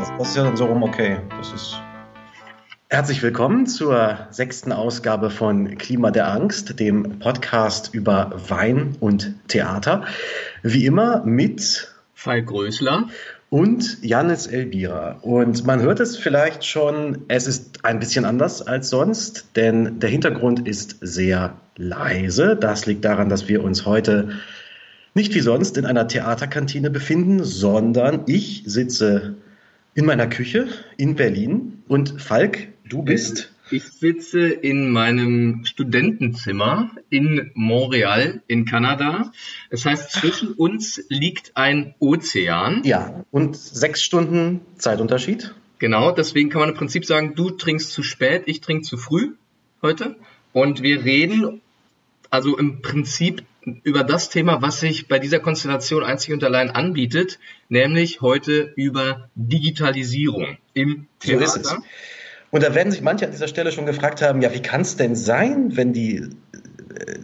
das, das ist ja dann so rum okay. Das ist. Herzlich willkommen zur sechsten Ausgabe von Klima der Angst, dem Podcast über Wein und Theater. Wie immer mit Falk Größler und Janis Elbira. Und man hört es vielleicht schon, es ist ein bisschen anders als sonst, denn der Hintergrund ist sehr leise. Das liegt daran, dass wir uns heute nicht wie sonst in einer Theaterkantine befinden, sondern ich sitze in meiner Küche in Berlin und Falk, du bist. Ich sitze in meinem Studentenzimmer in Montreal in Kanada. Das heißt, zwischen uns liegt ein Ozean. Ja, und sechs Stunden Zeitunterschied. Genau, deswegen kann man im Prinzip sagen, du trinkst zu spät, ich trinke zu früh heute. Und wir reden also im Prinzip über das Thema, was sich bei dieser Konstellation einzig und allein anbietet, nämlich heute über Digitalisierung im Theater. So ist es. Und da werden sich manche an dieser Stelle schon gefragt haben, ja, wie kann es denn sein, wenn die äh,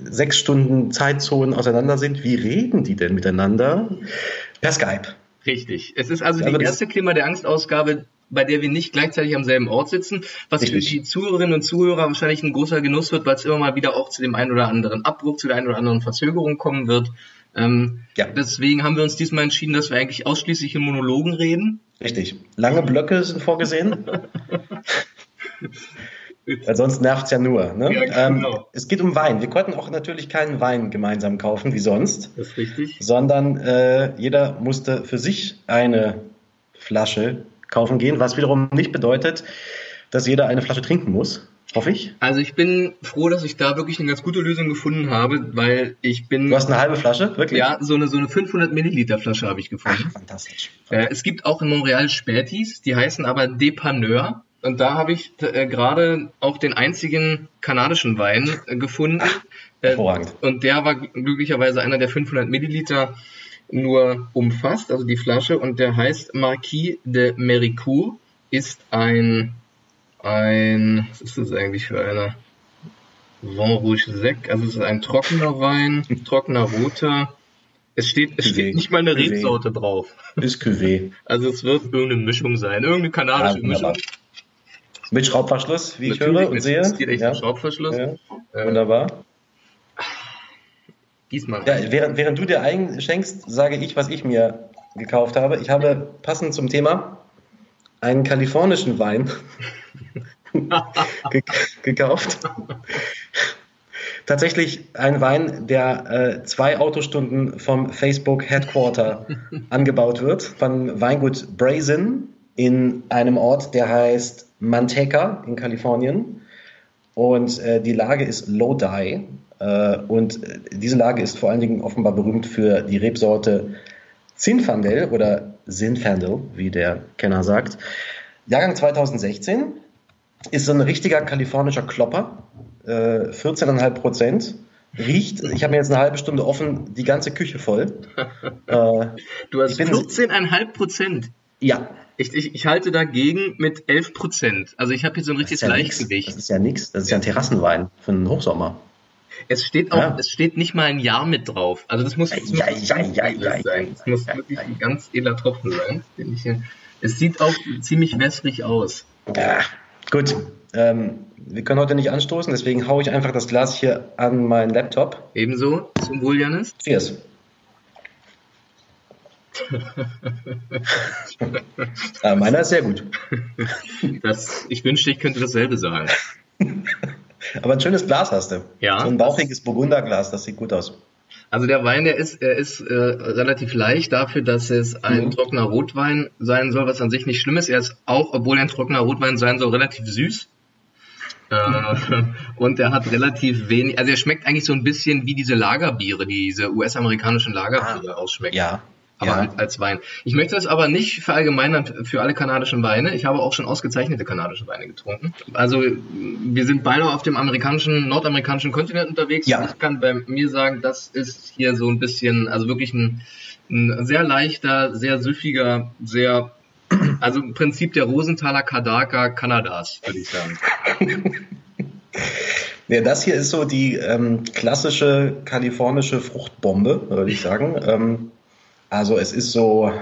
sechs Stunden Zeitzonen auseinander sind, wie reden die denn miteinander? Per Skype. Richtig. Es ist also die erste Klima der Angst-Ausgabe, bei der wir nicht gleichzeitig am selben Ort sitzen, was Richtig. für die Zuhörerinnen und Zuhörer wahrscheinlich ein großer Genuss wird, weil es immer mal wieder auch zu dem einen oder anderen Abbruch, zu der einen oder anderen Verzögerung kommen wird. Ähm, ja. Deswegen haben wir uns diesmal entschieden, dass wir eigentlich ausschließlich in Monologen reden. Richtig. Lange Blöcke sind vorgesehen. Weil sonst nervt es ja nur. Ne? Ja, genau. ähm, es geht um Wein. Wir konnten auch natürlich keinen Wein gemeinsam kaufen, wie sonst. Das ist richtig. Sondern äh, jeder musste für sich eine Flasche kaufen gehen, was wiederum nicht bedeutet, dass jeder eine Flasche trinken muss. Hoffe ich. Also ich bin froh, dass ich da wirklich eine ganz gute Lösung gefunden habe, weil ich bin. Du hast eine halbe Flasche, wirklich? Ja, so eine so eine 500 Milliliter Flasche habe ich gefunden. Ach, fantastisch. Äh, es gibt auch in Montreal Spätis, die heißen aber Depaneur. Und da habe ich äh, gerade auch den einzigen kanadischen Wein äh, gefunden. Äh, Hervorragend. und der war glücklicherweise einer der 500 Milliliter nur umfasst, also die Flasche. Und der heißt Marquis de Méricourt, ist ein, ein, was ist das eigentlich für eine? Vin Rouge Sec, also es ist ein trockener Wein, trockener roter. Es steht, es steht nicht mal eine Rebsorte drauf. Ist Cuvée. Also es wird irgendeine Mischung sein, irgendeine kanadische ja, Mischung. Mit Schraubverschluss, wie Natürlich, ich höre und sehe. Natürlich, ja. Schraubverschluss. Ja. Äh, Wunderbar. Diesmal. Ja, während, während du dir einschenkst, sage ich, was ich mir gekauft habe. Ich habe passend zum Thema einen kalifornischen Wein gekauft. Tatsächlich ein Wein, der äh, zwei Autostunden vom Facebook Headquarter angebaut wird, von Weingut Brazen in einem Ort, der heißt Manteca in Kalifornien. Und äh, die Lage ist Lodi. Äh, und diese Lage ist vor allen Dingen offenbar berühmt für die Rebsorte Zinfandel oder Zinfandel, wie der Kenner sagt. Jahrgang 2016 ist so ein richtiger kalifornischer Klopper, äh, 14,5 Prozent. Riecht, ich habe mir jetzt eine halbe Stunde offen, die ganze Küche voll. Äh, du hast 14,5 Prozent. Ja, ich, ich, ich halte dagegen mit 11 Prozent. Also ich habe hier so ein richtiges ja Leichtgewicht. Das ist ja nichts. Das ist ja ein Terrassenwein für einen Hochsommer. Es steht auch, ja. es steht nicht mal ein Jahr mit drauf. Also das muss, das ja, ja, ja, ja, sein. Das muss wirklich ein ganz edler Tropfen sein. Ich, es sieht auch ziemlich wässrig aus. Ja, gut. Ähm, wir können heute nicht anstoßen, deswegen haue ich einfach das Glas hier an meinen Laptop. Ebenso zum Wohl, Janis. Cheers. ja, meiner ist sehr gut. Das, ich wünschte, ich könnte dasselbe sagen. Aber ein schönes Glas hast du. Ja. So ein bauchiges Burgunderglas, das sieht gut aus. Also der Wein, der ist, er ist äh, relativ leicht dafür, dass es ein mhm. trockener Rotwein sein soll, was an sich nicht schlimm ist. Er ist auch, obwohl er ein trockener Rotwein sein soll, relativ süß. Äh, und er hat relativ wenig, also er schmeckt eigentlich so ein bisschen wie diese Lagerbiere, diese US-amerikanischen Lagerbiere ah, ausschmecken. Ja, aber ja. als, als Wein. Ich möchte das aber nicht verallgemeinern für alle kanadischen Weine. Ich habe auch schon ausgezeichnete kanadische Weine getrunken. Also wir sind beide auf dem amerikanischen, nordamerikanischen Kontinent unterwegs. Ja. Ich kann bei mir sagen, das ist hier so ein bisschen, also wirklich ein, ein sehr leichter, sehr süffiger, sehr, also im Prinzip der Rosenthaler Kadaka Kanadas, würde ich sagen. Ja, das hier ist so die ähm, klassische kalifornische Fruchtbombe, würde ich sagen. Ähm, Also es ist so,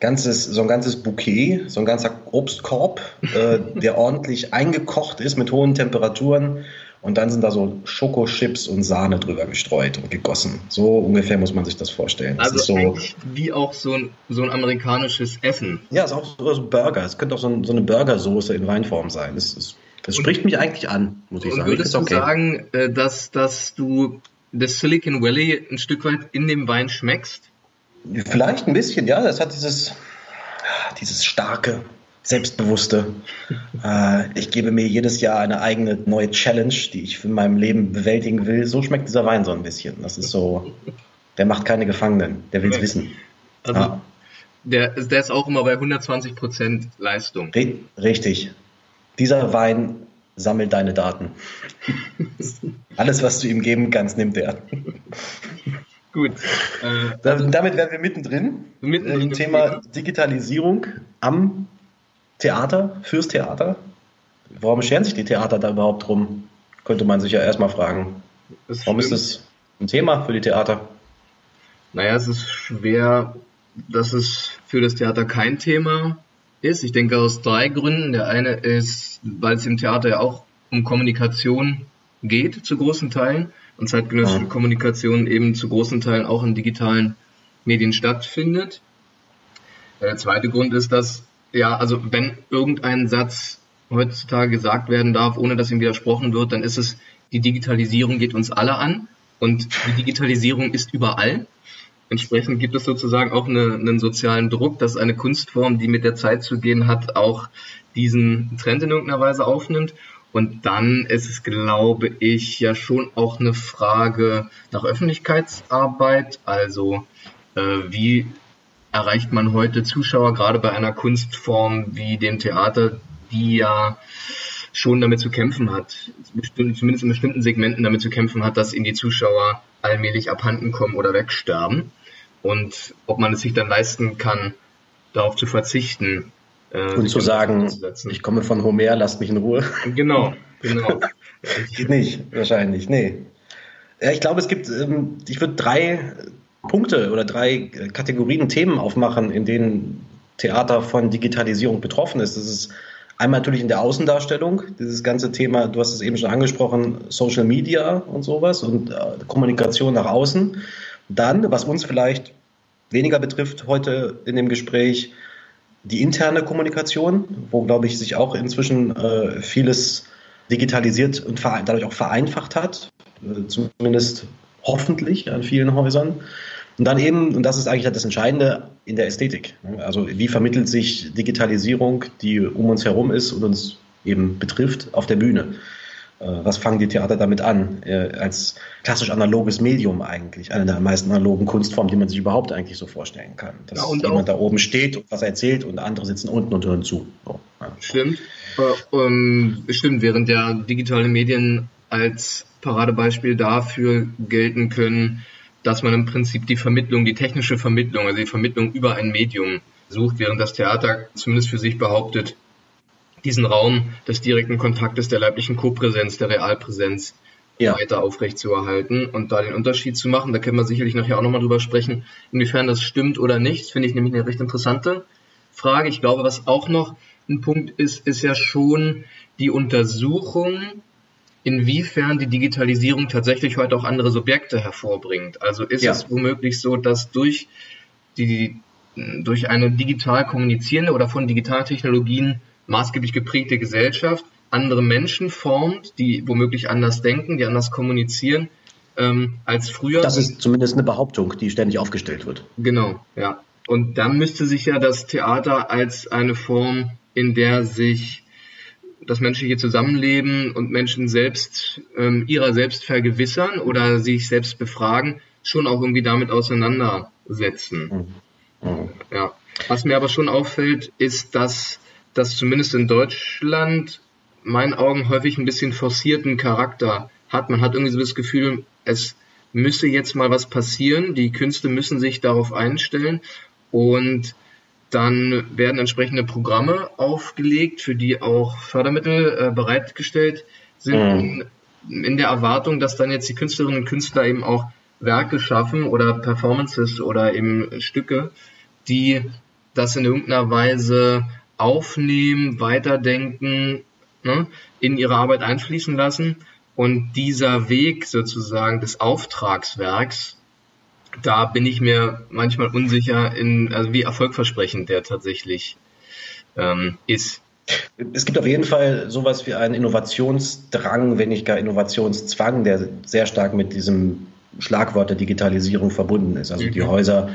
ganzes, so ein ganzes Bouquet, so ein ganzer Obstkorb, äh, der ordentlich eingekocht ist mit hohen Temperaturen. Und dann sind da so Schokochips und Sahne drüber gestreut und gegossen. So ungefähr muss man sich das vorstellen. Das also so, wie auch so ein, so ein amerikanisches Essen. Ja, es ist auch so, so ein Burger. Es könnte auch so, ein, so eine Burgersoße in Weinform sein. Das, ist, das spricht mich eigentlich an, muss ich sagen. Würdest okay. du sagen, äh, dass, dass du das Silicon Valley ein Stück weit in dem Wein schmeckst? Vielleicht ein bisschen, ja. Das hat dieses, dieses starke, selbstbewusste. äh, ich gebe mir jedes Jahr eine eigene neue Challenge, die ich in meinem Leben bewältigen will. So schmeckt dieser Wein so ein bisschen. Das ist so, der macht keine Gefangenen, der will es wissen. Also, ja. der, der ist auch immer bei 120 Prozent Leistung. Richtig. Dieser Wein sammelt deine Daten. Alles, was du ihm geben kannst, nimmt er. Gut. Äh, damit wären wir mittendrin. Mittendrin im Thema Digitalisierung am Theater, fürs Theater. Warum scheren sich die Theater da überhaupt drum? Könnte man sich ja erstmal fragen. Ist Warum stimmt. ist das ein Thema für die Theater? Naja, es ist schwer, dass es für das Theater kein Thema ist. Ich denke aus drei Gründen. Der eine ist, weil es im Theater ja auch um Kommunikation geht, zu großen Teilen und zeitgenössische ja. Kommunikation eben zu großen Teilen auch in digitalen Medien stattfindet. Der zweite Grund ist, dass, ja, also wenn irgendein Satz heutzutage gesagt werden darf, ohne dass ihm widersprochen wird, dann ist es, die Digitalisierung geht uns alle an und die Digitalisierung ist überall. Entsprechend gibt es sozusagen auch eine, einen sozialen Druck, dass eine Kunstform, die mit der Zeit zu gehen hat, auch diesen Trend in irgendeiner Weise aufnimmt. Und dann ist es, glaube ich, ja schon auch eine Frage nach Öffentlichkeitsarbeit. Also äh, wie erreicht man heute Zuschauer, gerade bei einer Kunstform wie dem Theater, die ja schon damit zu kämpfen hat, zumindest in bestimmten Segmenten damit zu kämpfen hat, dass ihnen die Zuschauer allmählich abhanden kommen oder wegsterben. Und ob man es sich dann leisten kann, darauf zu verzichten, äh, und zu sagen, ich komme von Homer, lasst mich in Ruhe. Genau, genau. Geht nicht, wahrscheinlich, nee. Ja, ich glaube, es gibt, ähm, ich würde drei Punkte oder drei Kategorien Themen aufmachen, in denen Theater von Digitalisierung betroffen ist. Das ist einmal natürlich in der Außendarstellung, dieses ganze Thema, du hast es eben schon angesprochen, Social Media und sowas und äh, Kommunikation nach außen. Dann, was uns vielleicht weniger betrifft heute in dem Gespräch, die interne Kommunikation, wo, glaube ich, sich auch inzwischen äh, vieles digitalisiert und dadurch auch vereinfacht hat, äh, zumindest hoffentlich an vielen Häusern. Und dann eben, und das ist eigentlich das Entscheidende, in der Ästhetik. Also wie vermittelt sich Digitalisierung, die um uns herum ist und uns eben betrifft, auf der Bühne? Äh, was fangen die Theater damit an? Äh, als klassisch analoges Medium eigentlich. Eine der meisten analogen Kunstformen, die man sich überhaupt eigentlich so vorstellen kann. Dass ja, jemand da oben steht und was erzählt und andere sitzen unten und hören zu. So, ja. Stimmt. Äh, um, stimmt, während ja digitale Medien als Paradebeispiel dafür gelten können, dass man im Prinzip die Vermittlung, die technische Vermittlung, also die Vermittlung über ein Medium sucht, während das Theater zumindest für sich behauptet, diesen Raum des direkten Kontaktes, der leiblichen Kopräsenz, der Realpräsenz ja. weiter aufrechtzuerhalten und da den Unterschied zu machen. Da können wir sicherlich nachher auch nochmal drüber sprechen, inwiefern das stimmt oder nicht. Das finde ich nämlich eine recht interessante Frage. Ich glaube, was auch noch ein Punkt ist, ist ja schon die Untersuchung, inwiefern die Digitalisierung tatsächlich heute auch andere Subjekte hervorbringt. Also ist ja. es womöglich so, dass durch die durch eine digital kommunizierende oder von Digitaltechnologien maßgeblich geprägte Gesellschaft andere Menschen formt, die womöglich anders denken, die anders kommunizieren ähm, als früher. Das ist zumindest eine Behauptung, die ständig aufgestellt wird. Genau, ja. Und dann müsste sich ja das Theater als eine Form, in der sich das menschliche Zusammenleben und Menschen selbst ähm, ihrer selbst vergewissern oder sich selbst befragen, schon auch irgendwie damit auseinandersetzen. Mhm. Mhm. Ja. Was mir aber schon auffällt, ist, dass das zumindest in Deutschland meinen Augen häufig ein bisschen forcierten Charakter hat. Man hat irgendwie so das Gefühl, es müsse jetzt mal was passieren, die Künste müssen sich darauf einstellen und dann werden entsprechende Programme aufgelegt, für die auch Fördermittel äh, bereitgestellt sind, mhm. in, in der Erwartung, dass dann jetzt die Künstlerinnen und Künstler eben auch Werke schaffen oder Performances oder eben Stücke, die das in irgendeiner Weise aufnehmen, weiterdenken, ne, in ihre Arbeit einfließen lassen. Und dieser Weg sozusagen des Auftragswerks, da bin ich mir manchmal unsicher, in, also wie erfolgversprechend der tatsächlich ähm, ist. Es gibt auf jeden Fall sowas wie einen Innovationsdrang, wenn nicht gar Innovationszwang, der sehr stark mit diesem Schlagwort der Digitalisierung verbunden ist. Also die mhm. Häuser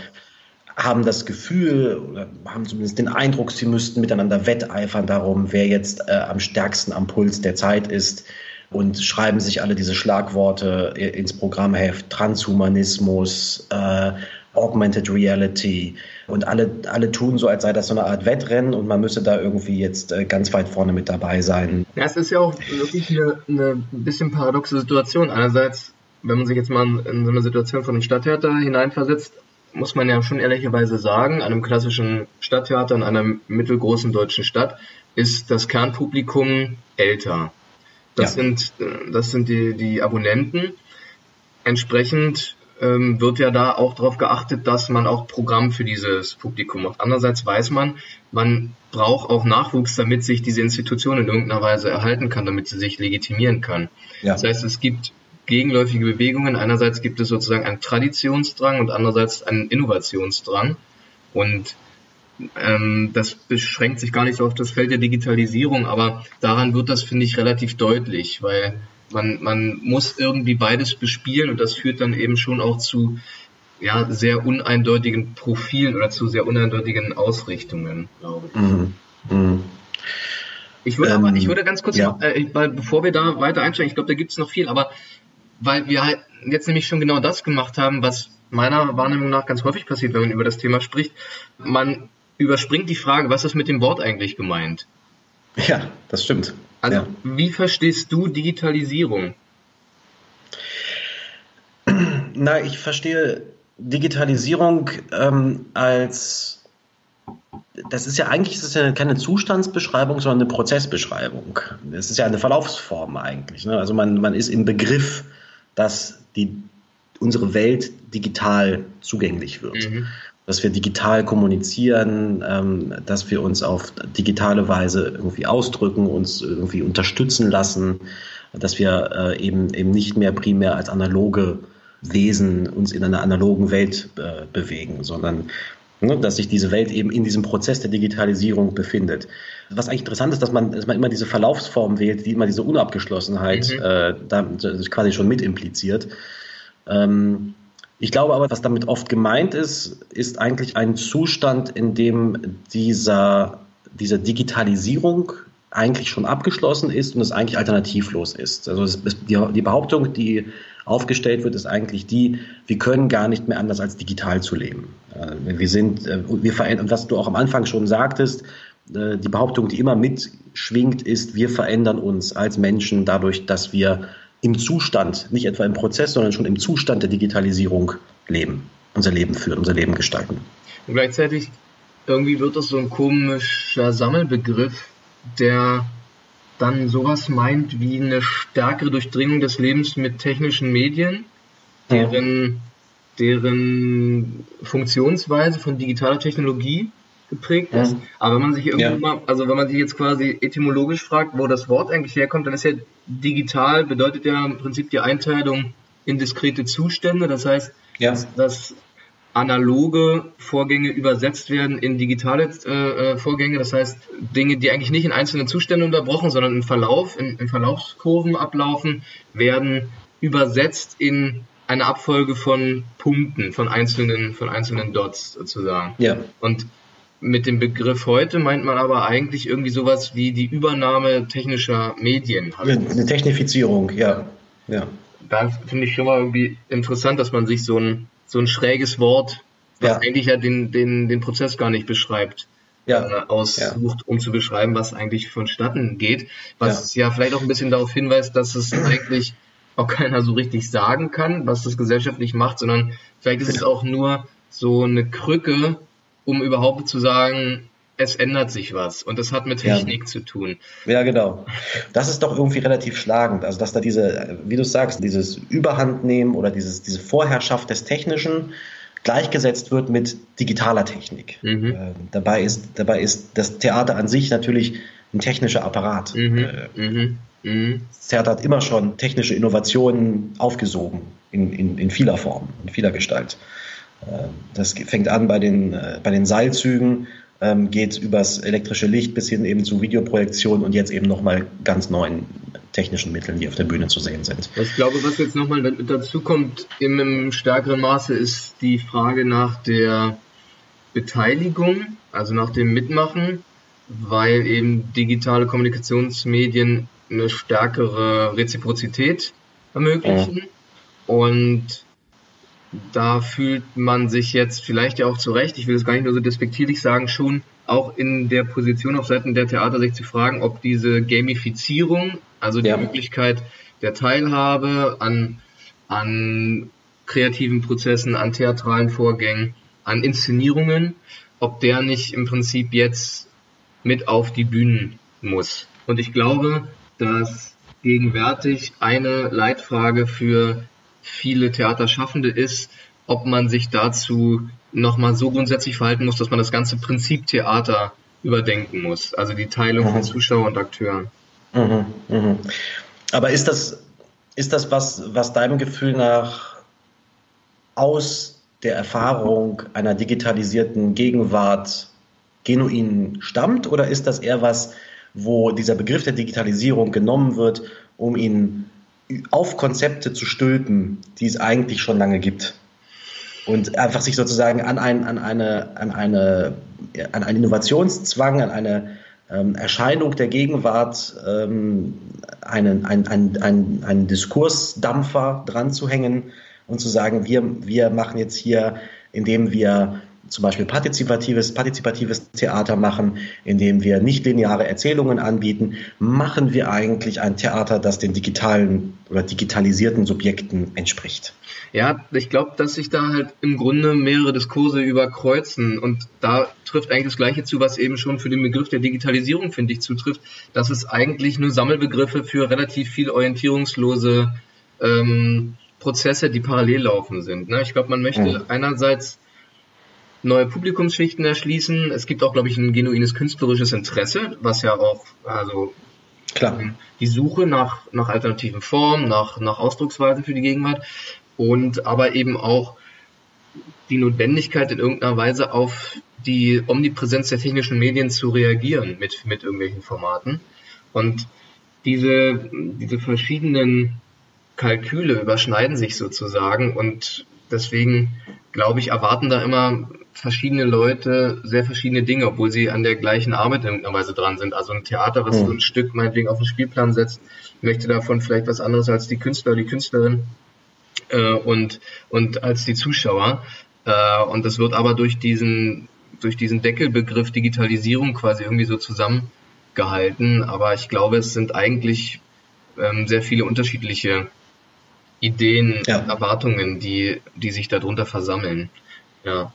haben das Gefühl oder haben zumindest den Eindruck, sie müssten miteinander wetteifern darum, wer jetzt äh, am stärksten am Puls der Zeit ist und schreiben sich alle diese Schlagworte ins Programmheft, Transhumanismus, äh, Augmented Reality und alle, alle tun so, als sei das so eine Art Wettrennen und man müsse da irgendwie jetzt äh, ganz weit vorne mit dabei sein. Ja, es ist ja auch wirklich eine, eine bisschen paradoxe Situation. Einerseits, wenn man sich jetzt mal in so eine Situation von einem Stadttheater hineinversetzt, muss man ja schon ehrlicherweise sagen, an einem klassischen Stadttheater in einer mittelgroßen deutschen Stadt ist das Kernpublikum älter. Das ja. sind, das sind die, die Abonnenten. Entsprechend ähm, wird ja da auch darauf geachtet, dass man auch Programm für dieses Publikum macht. Andererseits weiß man, man braucht auch Nachwuchs, damit sich diese Institution in irgendeiner Weise erhalten kann, damit sie sich legitimieren kann. Ja. Das heißt, es gibt gegenläufige Bewegungen. Einerseits gibt es sozusagen einen Traditionsdrang und andererseits einen Innovationsdrang. Und ähm, das beschränkt sich gar nicht so auf das Feld der Digitalisierung, aber daran wird das, finde ich, relativ deutlich, weil man, man muss irgendwie beides bespielen und das führt dann eben schon auch zu ja, sehr uneindeutigen Profilen oder zu sehr uneindeutigen Ausrichtungen, glaube ich. Mhm. Mhm. Ich würde ähm, aber, ich würde ganz kurz ja. noch, äh, bevor wir da weiter einsteigen, ich glaube, da gibt es noch viel, aber weil wir halt jetzt nämlich schon genau das gemacht haben, was meiner Wahrnehmung nach ganz häufig passiert, wenn man über das Thema spricht. Man überspringt die Frage, was ist mit dem Wort eigentlich gemeint? Ja, das stimmt. Also, ja. wie verstehst du Digitalisierung? Na, ich verstehe Digitalisierung ähm, als das ist ja eigentlich das ist ja keine Zustandsbeschreibung, sondern eine Prozessbeschreibung. Es ist ja eine Verlaufsform eigentlich. Ne? Also man, man ist im Begriff, dass die, unsere Welt digital zugänglich wird. Mhm. Dass wir digital kommunizieren, ähm, dass wir uns auf digitale Weise irgendwie ausdrücken, uns irgendwie unterstützen lassen, dass wir äh, eben, eben nicht mehr primär als analoge Wesen uns in einer analogen Welt äh, bewegen, sondern Ne, dass sich diese Welt eben in diesem Prozess der Digitalisierung befindet. Was eigentlich interessant ist, dass man, dass man immer diese Verlaufsform wählt, die immer diese Unabgeschlossenheit mhm. äh, da, quasi schon mit impliziert. Ähm, ich glaube aber, was damit oft gemeint ist, ist eigentlich ein Zustand, in dem dieser, diese Digitalisierung eigentlich schon abgeschlossen ist und es eigentlich alternativlos ist. Also es, die, die Behauptung, die aufgestellt wird, ist eigentlich die, wir können gar nicht mehr anders als digital zu leben. Äh, wir sind, äh, wir verändern, was du auch am Anfang schon sagtest, äh, die Behauptung, die immer mitschwingt, ist, wir verändern uns als Menschen dadurch, dass wir im Zustand, nicht etwa im Prozess, sondern schon im Zustand der Digitalisierung leben, unser Leben führen, unser Leben gestalten. Und gleichzeitig irgendwie wird das so ein komischer Sammelbegriff, der dann sowas meint wie eine stärkere Durchdringung des Lebens mit technischen Medien, deren, deren Funktionsweise von digitaler Technologie geprägt ist. Aber wenn man sich irgendwie ja. mal, also wenn man sich jetzt quasi etymologisch fragt, wo das Wort eigentlich herkommt, dann ist ja digital bedeutet ja im Prinzip die Einteilung in diskrete Zustände. Das heißt, ja. dass, dass analoge Vorgänge übersetzt werden in digitale äh, äh, Vorgänge. Das heißt, Dinge, die eigentlich nicht in einzelnen Zuständen unterbrochen, sondern im Verlauf, in, in Verlaufskurven ablaufen, werden übersetzt in eine Abfolge von Punkten, von einzelnen, von einzelnen Dots sozusagen. Ja. Und mit dem Begriff heute meint man aber eigentlich irgendwie sowas wie die Übernahme technischer Medien. Eine Technifizierung, ja. ja. Da finde ich schon mal irgendwie interessant, dass man sich so ein so ein schräges Wort, was ja. eigentlich ja den, den, den Prozess gar nicht beschreibt, ja. äh, aussucht, ja. um zu beschreiben, was eigentlich vonstatten geht. Was ja. ja vielleicht auch ein bisschen darauf hinweist, dass es eigentlich auch keiner so richtig sagen kann, was das gesellschaftlich macht, sondern vielleicht ist es auch nur so eine Krücke, um überhaupt zu sagen, es ändert sich was und das hat mit Technik ja. zu tun. Ja, genau. Das ist doch irgendwie relativ schlagend. Also, dass da diese, wie du sagst, dieses Überhandnehmen oder dieses, diese Vorherrschaft des Technischen gleichgesetzt wird mit digitaler Technik. Mhm. Äh, dabei, ist, dabei ist das Theater an sich natürlich ein technischer Apparat. Mhm. Äh, mhm. mhm. Das Theater hat immer schon technische Innovationen aufgesogen in, in, in vieler Form, in vieler Gestalt. Äh, das fängt an bei den, äh, bei den Seilzügen, ähm, geht übers elektrische Licht bis hin eben zu Videoprojektion und jetzt eben nochmal ganz neuen technischen Mitteln, die auf der Bühne zu sehen sind. Ich glaube, was jetzt nochmal dazu kommt, im stärkeren Maße ist die Frage nach der Beteiligung, also nach dem Mitmachen, weil eben digitale Kommunikationsmedien eine stärkere Reziprozität ermöglichen. Ja. Und da fühlt man sich jetzt vielleicht ja auch zurecht, ich will es gar nicht nur so despektierlich sagen, schon auch in der Position auf Seiten der Theater sich zu fragen, ob diese Gamifizierung, also die ja. Möglichkeit der Teilhabe an, an kreativen Prozessen, an theatralen Vorgängen, an Inszenierungen, ob der nicht im Prinzip jetzt mit auf die Bühnen muss. Und ich glaube, dass gegenwärtig eine Leitfrage für viele Theaterschaffende ist, ob man sich dazu nochmal so grundsätzlich verhalten muss, dass man das ganze Prinzip Theater überdenken muss. Also die Teilung mhm. von Zuschauern und Akteuren. Mhm, mh. Aber ist das, ist das was, was deinem Gefühl nach aus der Erfahrung einer digitalisierten Gegenwart genuin stammt oder ist das eher was, wo dieser Begriff der Digitalisierung genommen wird, um ihn auf Konzepte zu stülpen, die es eigentlich schon lange gibt. Und einfach sich sozusagen an, ein, an, eine, an, eine, an einen Innovationszwang, an eine ähm, Erscheinung der Gegenwart ähm, einen, einen, einen, einen, Diskursdampfer dran zu hängen und zu sagen, wir, wir machen jetzt hier, indem wir zum Beispiel partizipatives, partizipatives Theater machen, indem wir nicht lineare Erzählungen anbieten, machen wir eigentlich ein Theater, das den digitalen oder digitalisierten Subjekten entspricht. Ja, ich glaube, dass sich da halt im Grunde mehrere Diskurse überkreuzen und da trifft eigentlich das Gleiche zu, was eben schon für den Begriff der Digitalisierung, finde ich, zutrifft, dass es eigentlich nur Sammelbegriffe für relativ viel orientierungslose ähm, Prozesse, die parallel laufen sind. Ne? Ich glaube, man möchte mhm. einerseits neue Publikumsschichten erschließen. Es gibt auch, glaube ich, ein genuines künstlerisches Interesse, was ja auch, also Klar. Ähm, die Suche nach, nach alternativen Formen, nach, nach Ausdrucksweisen für die Gegenwart und aber eben auch die Notwendigkeit in irgendeiner Weise auf die Omnipräsenz der technischen Medien zu reagieren mit, mit irgendwelchen Formaten. Und diese, diese verschiedenen Kalküle überschneiden sich sozusagen und deswegen glaube ich, erwarten da immer verschiedene Leute sehr verschiedene Dinge, obwohl sie an der gleichen Arbeit in irgendeiner Weise dran sind. Also ein Theater, was mhm. so ein Stück meinetwegen auf den Spielplan setzt, möchte davon vielleicht was anderes als die Künstler, die Künstlerin äh, und, und als die Zuschauer. Äh, und das wird aber durch diesen, durch diesen Deckelbegriff Digitalisierung quasi irgendwie so zusammengehalten. Aber ich glaube, es sind eigentlich ähm, sehr viele unterschiedliche Ideen, ja. Erwartungen, die, die sich darunter versammeln. Ja.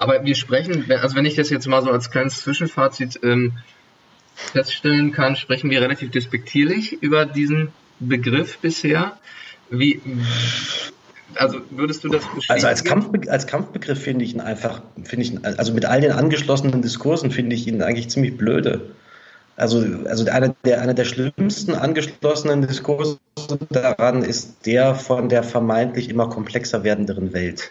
Aber wir sprechen, also wenn ich das jetzt mal so als kleines Zwischenfazit ähm, feststellen kann, sprechen wir relativ despektierlich über diesen Begriff bisher. Wie, also würdest du das bestätigen? Also als, Kampfbe als Kampfbegriff finde ich ihn einfach, finde ich, also mit all den angeschlossenen Diskursen finde ich ihn eigentlich ziemlich blöde. Also, also einer, der, einer der schlimmsten angeschlossenen Diskurse daran ist der von der vermeintlich immer komplexer werdenderen Welt.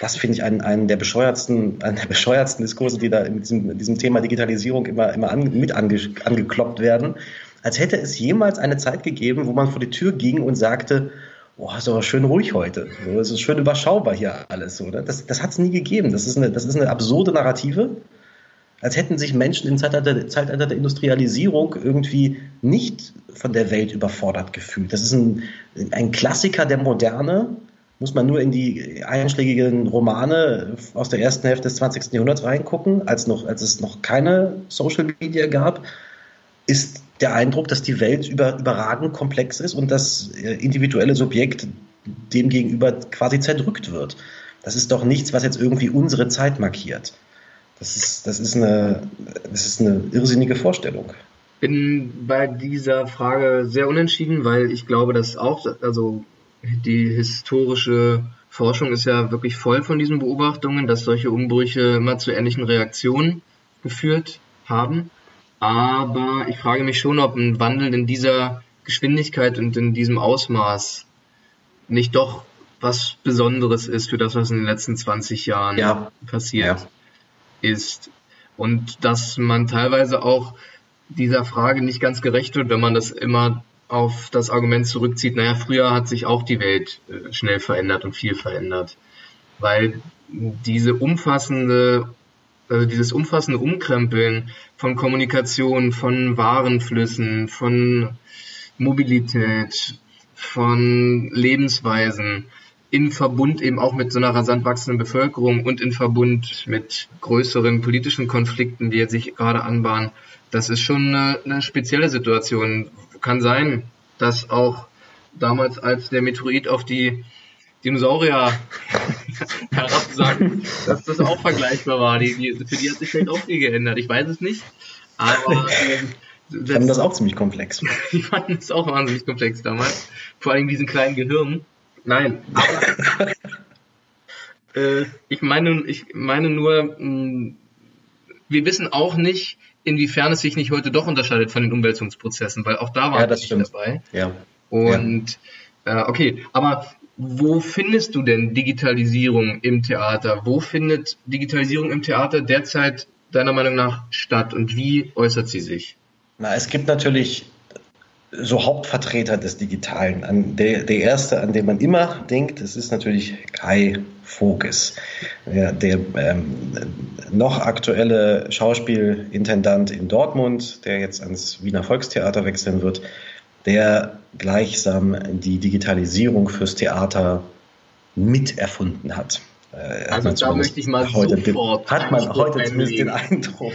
Das finde ich einen, einen der bescheuertsten, einen der bescheuertsten Diskurse, die da in diesem, diesem Thema Digitalisierung immer, immer an, mit ange, angekloppt werden. Als hätte es jemals eine Zeit gegeben, wo man vor die Tür ging und sagte, oh, ist aber schön ruhig heute. Es ist schön überschaubar hier alles. Oder? Das, das hat es nie gegeben. Das ist, eine, das ist eine absurde Narrative als hätten sich Menschen im Zeitalter, Zeitalter der Industrialisierung irgendwie nicht von der Welt überfordert gefühlt. Das ist ein, ein Klassiker der Moderne, muss man nur in die einschlägigen Romane aus der ersten Hälfte des 20. Jahrhunderts reingucken, als, noch, als es noch keine Social Media gab, ist der Eindruck, dass die Welt über, überragend komplex ist und das äh, individuelle Subjekt demgegenüber quasi zerdrückt wird. Das ist doch nichts, was jetzt irgendwie unsere Zeit markiert. Das ist, das ist, eine, das ist eine irrsinnige Vorstellung. Bin bei dieser Frage sehr unentschieden, weil ich glaube, dass auch, also die historische Forschung ist ja wirklich voll von diesen Beobachtungen, dass solche Umbrüche immer zu ähnlichen Reaktionen geführt haben. Aber ich frage mich schon, ob ein Wandel in dieser Geschwindigkeit und in diesem Ausmaß nicht doch was Besonderes ist für das, was in den letzten 20 Jahren ja. passiert ja. ist. Und dass man teilweise auch dieser Frage nicht ganz gerecht wird, wenn man das immer auf das Argument zurückzieht, naja, früher hat sich auch die Welt äh, schnell verändert und viel verändert. Weil diese umfassende, also dieses umfassende Umkrempeln von Kommunikation, von Warenflüssen, von Mobilität, von Lebensweisen, in Verbund eben auch mit so einer rasant wachsenden Bevölkerung und in Verbund mit größeren politischen Konflikten, die sich gerade anbahnen, das ist schon eine, eine spezielle Situation. Kann sein, dass auch damals, als der Meteorit auf die Dinosaurier herabsank, dass das auch vergleichbar war. Die, die, für die hat sich vielleicht auch viel geändert. Ich weiß es nicht. Aber äh, fanden das auch ziemlich komplex. die fanden es auch wahnsinnig komplex damals. Vor allem diesen kleinen Gehirn. Nein, aber äh, ich meine, ich meine nur, mh, hm, wir wissen auch nicht, inwiefern es sich nicht heute doch unterscheidet von den Umwälzungsprozessen, weil auch da war ja, ich dabei. Ja. Und ja. Äh, okay, aber wo findest du denn Digitalisierung im Theater? Wo findet Digitalisierung im Theater derzeit deiner Meinung nach statt und wie äußert sie sich? Na, es gibt natürlich so Hauptvertreter des Digitalen. An der, der erste, an den man immer denkt, das ist natürlich Kai Voges, der, der ähm, noch aktuelle Schauspielintendant in Dortmund, der jetzt ans Wiener Volkstheater wechseln wird, der gleichsam die Digitalisierung fürs Theater miterfunden hat. Äh, also da möchte ich mal heute sofort hat man heute zumindest den Eindruck.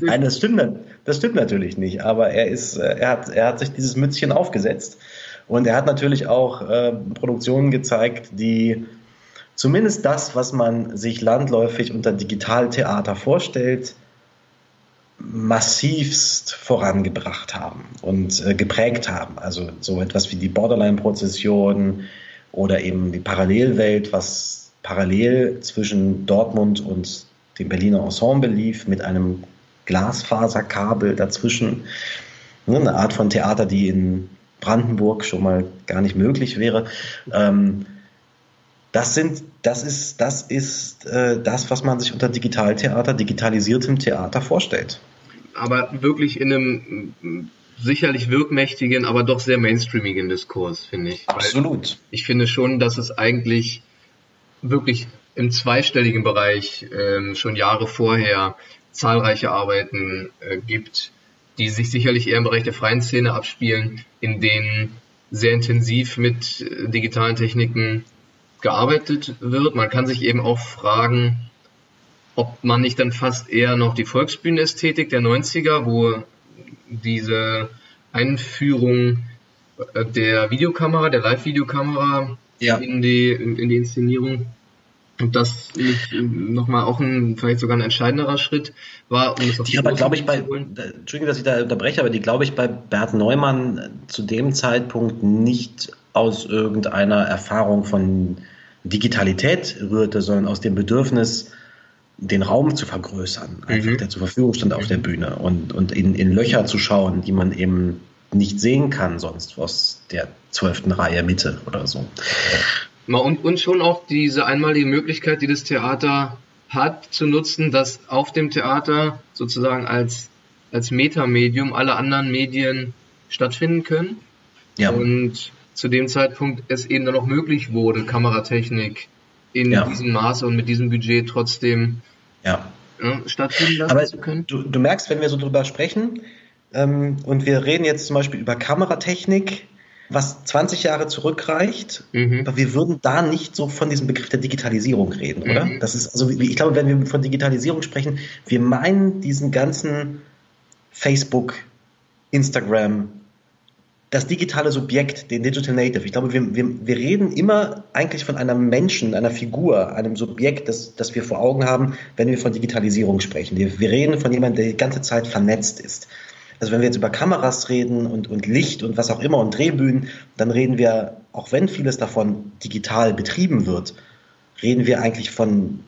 Nein, das stimmt, das stimmt natürlich nicht, aber er ist, äh, er hat, er hat sich dieses Mützchen aufgesetzt und er hat natürlich auch äh, Produktionen gezeigt, die zumindest das, was man sich landläufig unter Digitaltheater vorstellt, massivst vorangebracht haben und äh, geprägt haben. Also so etwas wie die Borderline-Prozession oder eben die Parallelwelt, was parallel zwischen Dortmund und dem Berliner Ensemble lief, mit einem Glasfaserkabel dazwischen. Ne, eine Art von Theater, die in Brandenburg schon mal gar nicht möglich wäre. Ähm, das sind, das ist, das ist äh, das, was man sich unter Digitaltheater, digitalisiertem Theater vorstellt. Aber wirklich in einem sicherlich wirkmächtigen, aber doch sehr mainstreamigen Diskurs, finde ich. Absolut. Weil ich finde schon, dass es eigentlich wirklich im zweistelligen Bereich ähm, schon Jahre vorher zahlreiche Arbeiten äh, gibt, die sich sicherlich eher im Bereich der freien Szene abspielen, in denen sehr intensiv mit äh, digitalen Techniken gearbeitet wird. Man kann sich eben auch fragen, ob man nicht dann fast eher noch die Volksbühnenästhetik der 90er, wo diese Einführung äh, der Videokamera, der Live-Videokamera ja. in, die, in, in die Inszenierung. Und das nochmal auch ein, vielleicht sogar ein entscheidenderer Schritt war, um es auf Die aber, glaube ich, bei, Entschuldigung, dass ich da unterbreche, aber die, glaube ich, bei Bert Neumann zu dem Zeitpunkt nicht aus irgendeiner Erfahrung von Digitalität rührte, sondern aus dem Bedürfnis, den Raum zu vergrößern, einfach, mhm. der zur Verfügung stand auf der Bühne und, und in, in Löcher zu schauen, die man eben nicht sehen kann sonst aus der zwölften Reihe Mitte oder so. Und, und schon auch diese einmalige Möglichkeit, die das Theater hat, zu nutzen, dass auf dem Theater sozusagen als, als Metamedium alle anderen Medien stattfinden können. Ja. Und zu dem Zeitpunkt es eben dann auch möglich wurde, Kameratechnik in ja. diesem Maße und mit diesem Budget trotzdem ja. Ja, stattfinden lassen Aber zu können. Du, du merkst, wenn wir so drüber sprechen, ähm, und wir reden jetzt zum Beispiel über Kameratechnik, was 20 Jahre zurückreicht, mhm. aber wir würden da nicht so von diesem Begriff der Digitalisierung reden, oder? Mhm. Das ist also, ich glaube, wenn wir von Digitalisierung sprechen, wir meinen diesen ganzen Facebook, Instagram, das digitale Subjekt, den Digital Native. Ich glaube, wir, wir, wir reden immer eigentlich von einem Menschen, einer Figur, einem Subjekt, das, das wir vor Augen haben, wenn wir von Digitalisierung sprechen. Wir, wir reden von jemandem, der die ganze Zeit vernetzt ist. Also wenn wir jetzt über Kameras reden und, und Licht und was auch immer und Drehbühnen, dann reden wir, auch wenn vieles davon digital betrieben wird, reden wir eigentlich von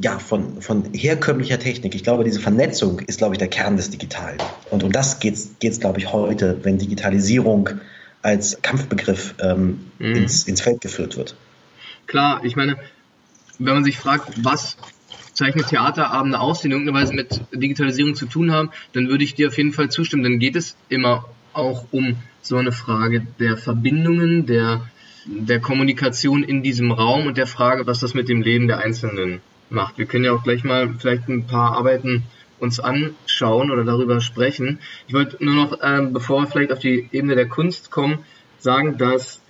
ja, von, von herkömmlicher Technik. Ich glaube, diese Vernetzung ist, glaube ich, der Kern des Digitalen. Und um das geht es, glaube ich, heute, wenn Digitalisierung als Kampfbegriff ähm, mhm. ins, ins Feld geführt wird. Klar, ich meine, wenn man sich fragt, was zeichnet Theaterabende aus, die in irgendeiner Weise mit Digitalisierung zu tun haben, dann würde ich dir auf jeden Fall zustimmen. Dann geht es immer auch um so eine Frage der Verbindungen, der, der Kommunikation in diesem Raum und der Frage, was das mit dem Leben der Einzelnen macht. Wir können ja auch gleich mal vielleicht ein paar Arbeiten uns anschauen oder darüber sprechen. Ich wollte nur noch, äh, bevor wir vielleicht auf die Ebene der Kunst kommen, sagen, dass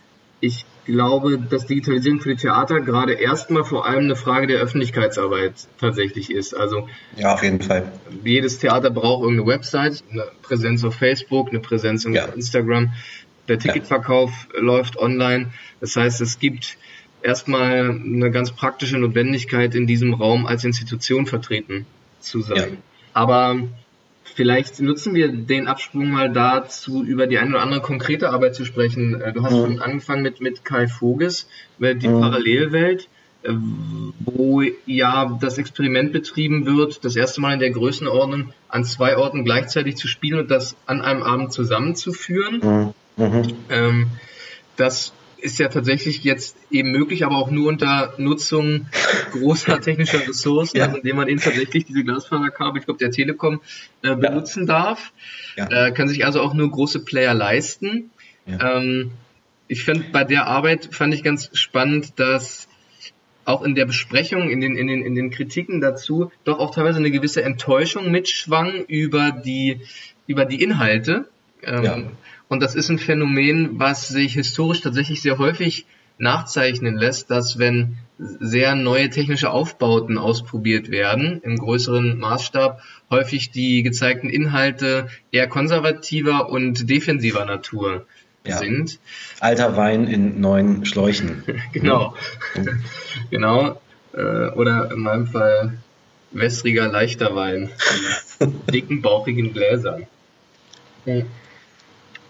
ich glaube, dass Digitalisierung für die Theater gerade erstmal vor allem eine Frage der Öffentlichkeitsarbeit tatsächlich ist. Also ja, auf jeden Fall. Jedes Theater braucht irgendeine Website, eine Präsenz auf Facebook, eine Präsenz auf ja. Instagram. Der Ticketverkauf ja. läuft online. Das heißt, es gibt erstmal eine ganz praktische Notwendigkeit, in diesem Raum als Institution vertreten zu sein. Ja. Aber vielleicht nutzen wir den Absprung mal dazu, über die eine oder andere konkrete Arbeit zu sprechen. Äh, du hast mhm. schon angefangen mit, mit Kai Voges, die mhm. Parallelwelt, äh, wo ja das Experiment betrieben wird, das erste Mal in der Größenordnung an zwei Orten gleichzeitig zu spielen und das an einem Abend zusammenzuführen. Mhm. mhm. Ähm, das ist ja tatsächlich jetzt eben möglich, aber auch nur unter Nutzung großer technischer Ressourcen, ja. also indem man eben tatsächlich diese Glasfaserkabel, ich glaube der Telekom, äh, benutzen ja. darf. Ja. Äh, kann sich also auch nur große Player leisten. Ähm, ich finde bei der Arbeit fand ich ganz spannend, dass auch in der Besprechung, in den, in den, in den Kritiken dazu, doch auch teilweise eine gewisse Enttäuschung mitschwang über die, über die Inhalte. Ähm, ja. Und das ist ein Phänomen, was sich historisch tatsächlich sehr häufig nachzeichnen lässt, dass wenn sehr neue technische Aufbauten ausprobiert werden, im größeren Maßstab, häufig die gezeigten Inhalte eher konservativer und defensiver Natur ja. sind. Alter Wein in neuen Schläuchen. genau. genau. Äh, oder in meinem Fall wässriger, leichter Wein in dicken, bauchigen Gläsern.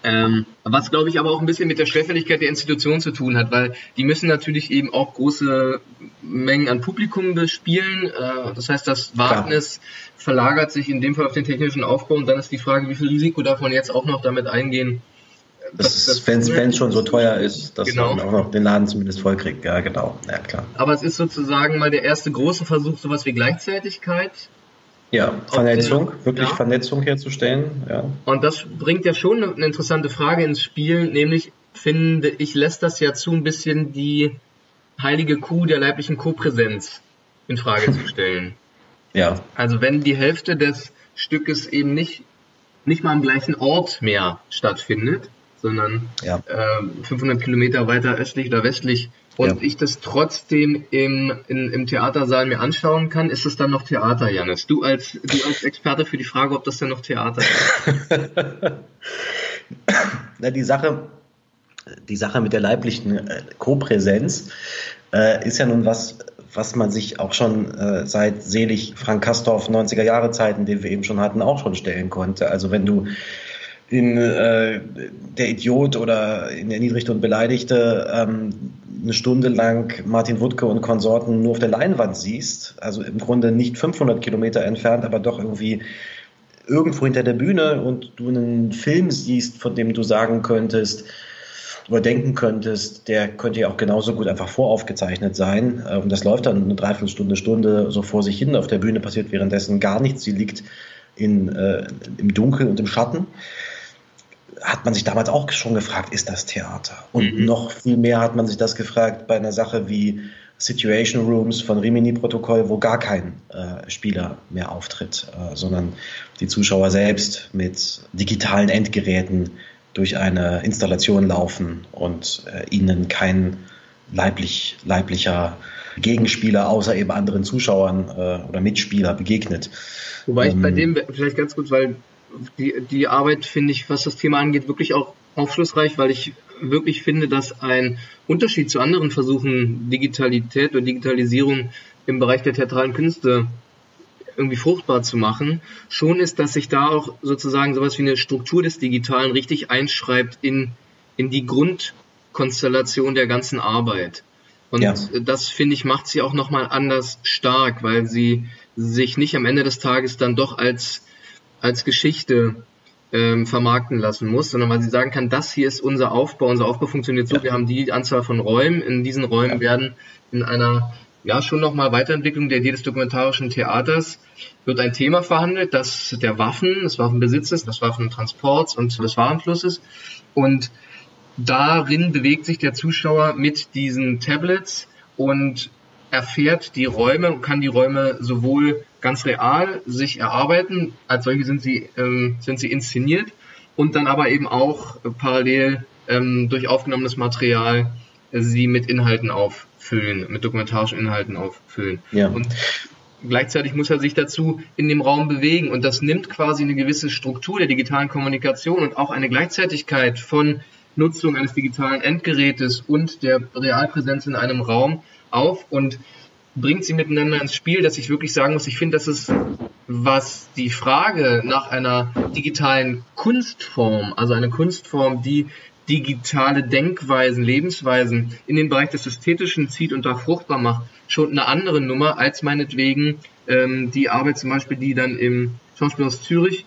Ähm, was, glaube ich, aber auch ein bisschen mit der Schwerfälligkeit der Institution zu tun hat, weil die müssen natürlich eben auch große Mengen an Publikum bespielen. Äh, das heißt, das Wagnis Klar. verlagert sich in dem Fall auf den technischen Aufbau und dann ist die Frage, wie viel Risiko darf man jetzt auch noch damit eingehen? wenn es schon so teuer ist, dass genau. man auch noch den Laden zumindest vollkriegt. Ja, genau. Ja, klar. Aber es ist sozusagen mal der erste große Versuch, sowas wie Gleichzeitigkeit ja, Vernetzung, den, wirklich ja. Vernetzung herzustellen. Ja. Und das bringt ja schon eine interessante Frage ins Spiel, nämlich finde ich, lässt das ja zu, ein bisschen die heilige Kuh der leiblichen Kopräsenz in Frage zu stellen. Ja. Also wenn die Hälfte des Stückes eben nicht, nicht mal am gleichen Ort mehr stattfindet, sondern ja. äh, 500 Kilometer weiter östlich oder westlich und ja. ich das trotzdem im, in, im Theatersaal mir anschauen kann, ist es dann noch Theater, Janis? Du als, du als Experte für die Frage, ob das denn noch Theater ist. Na, die Sache, die Sache mit der leiblichen äh, Kopräsenz äh, ist ja nun was, was man sich auch schon äh, seit selig Frank Kastorf 90er Jahre Zeiten, den wir eben schon hatten, auch schon stellen konnte. Also wenn du in äh, der Idiot oder in der Niedrigte und Beleidigte ähm, eine Stunde lang Martin Wuttke und Konsorten nur auf der Leinwand siehst, also im Grunde nicht 500 Kilometer entfernt, aber doch irgendwie irgendwo hinter der Bühne und du einen Film siehst, von dem du sagen könntest oder denken könntest, der könnte ja auch genauso gut einfach voraufgezeichnet sein. Äh, und das läuft dann eine Dreiviertelstunde, Stunde so vor sich hin. Auf der Bühne passiert währenddessen gar nichts, sie liegt in, äh, im Dunkeln und im Schatten hat man sich damals auch schon gefragt, ist das Theater? Und mhm. noch viel mehr hat man sich das gefragt bei einer Sache wie Situation Rooms von Rimini-Protokoll, wo gar kein äh, Spieler mehr auftritt, äh, sondern die Zuschauer selbst mit digitalen Endgeräten durch eine Installation laufen und äh, ihnen kein leiblich, leiblicher Gegenspieler außer eben anderen Zuschauern äh, oder Mitspieler begegnet. Wobei ich bei ähm, dem vielleicht ganz kurz, weil die, die Arbeit, finde ich, was das Thema angeht, wirklich auch aufschlussreich, weil ich wirklich finde, dass ein Unterschied zu anderen Versuchen, Digitalität oder Digitalisierung im Bereich der theatralen Künste irgendwie fruchtbar zu machen, schon ist, dass sich da auch sozusagen sowas wie eine Struktur des Digitalen richtig einschreibt in, in die Grundkonstellation der ganzen Arbeit. Und ja. das, finde ich, macht sie auch nochmal anders stark, weil sie sich nicht am Ende des Tages dann doch als, als Geschichte ähm, vermarkten lassen muss, sondern weil sie sagen kann, das hier ist unser Aufbau, unser Aufbau funktioniert so, ja. wir haben die Anzahl von Räumen, in diesen Räumen ja. werden in einer ja schon nochmal Weiterentwicklung der Idee des dokumentarischen Theaters wird ein Thema verhandelt, das der Waffen, des Waffenbesitzes, des Waffentransports und des Warenflusses und darin bewegt sich der Zuschauer mit diesen Tablets und erfährt die Räume und kann die Räume sowohl ganz real sich erarbeiten, als solche sind sie, ähm, sind sie inszeniert und dann aber eben auch parallel ähm, durch aufgenommenes Material sie mit Inhalten auffüllen, mit dokumentarischen Inhalten auffüllen. Ja. Und gleichzeitig muss er sich dazu in dem Raum bewegen und das nimmt quasi eine gewisse Struktur der digitalen Kommunikation und auch eine Gleichzeitigkeit von Nutzung eines digitalen Endgerätes und der Realpräsenz in einem Raum auf und bringt sie miteinander ins Spiel, dass ich wirklich sagen muss, ich finde, das ist, was die Frage nach einer digitalen Kunstform, also eine Kunstform, die digitale Denkweisen, Lebensweisen in den Bereich des Ästhetischen zieht und da fruchtbar macht, schon eine andere Nummer als meinetwegen ähm, die Arbeit zum Beispiel, die dann im Schauspielhaus Zürich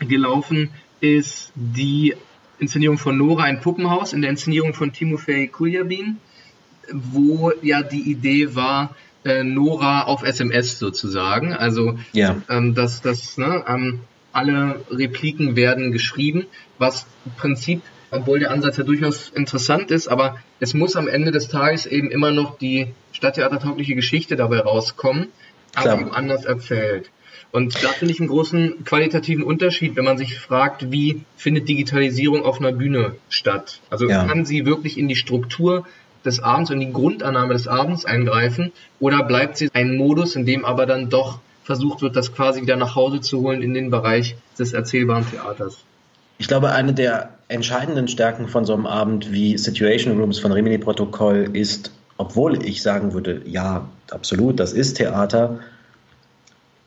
gelaufen ist, die Inszenierung von Nora ein Puppenhaus, in der Inszenierung von Timofey Kuljabin, wo ja die Idee war, äh, Nora auf SMS sozusagen. Also, ja. ähm, dass, dass ne, ähm, alle Repliken werden geschrieben, was im Prinzip, obwohl der Ansatz ja durchaus interessant ist, aber es muss am Ende des Tages eben immer noch die stadttheatertaugliche Geschichte dabei rauskommen, aber eben anders erzählt. Und da finde ich einen großen qualitativen Unterschied, wenn man sich fragt, wie findet Digitalisierung auf einer Bühne statt? Also ja. kann sie wirklich in die Struktur des Abends und die Grundannahme des Abends eingreifen oder bleibt sie ein Modus, in dem aber dann doch versucht wird, das quasi wieder nach Hause zu holen in den Bereich des erzählbaren Theaters? Ich glaube, eine der entscheidenden Stärken von so einem Abend wie Situation Rooms von Rimini Protokoll ist, obwohl ich sagen würde, ja, absolut, das ist Theater,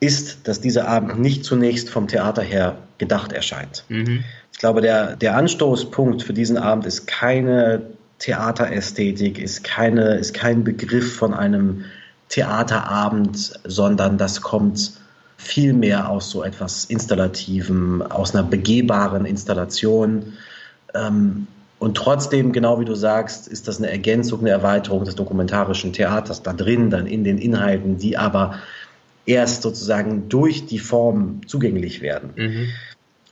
ist, dass dieser Abend nicht zunächst vom Theater her gedacht erscheint. Mhm. Ich glaube, der, der Anstoßpunkt für diesen Abend ist keine Theaterästhetik, ist, keine, ist kein Begriff von einem Theaterabend, sondern das kommt viel mehr aus so etwas Installativem, aus einer begehbaren Installation. Ähm, und trotzdem, genau wie du sagst, ist das eine Ergänzung, eine Erweiterung des dokumentarischen Theaters da drin, dann in den Inhalten, die aber erst sozusagen durch die Form zugänglich werden. Mhm.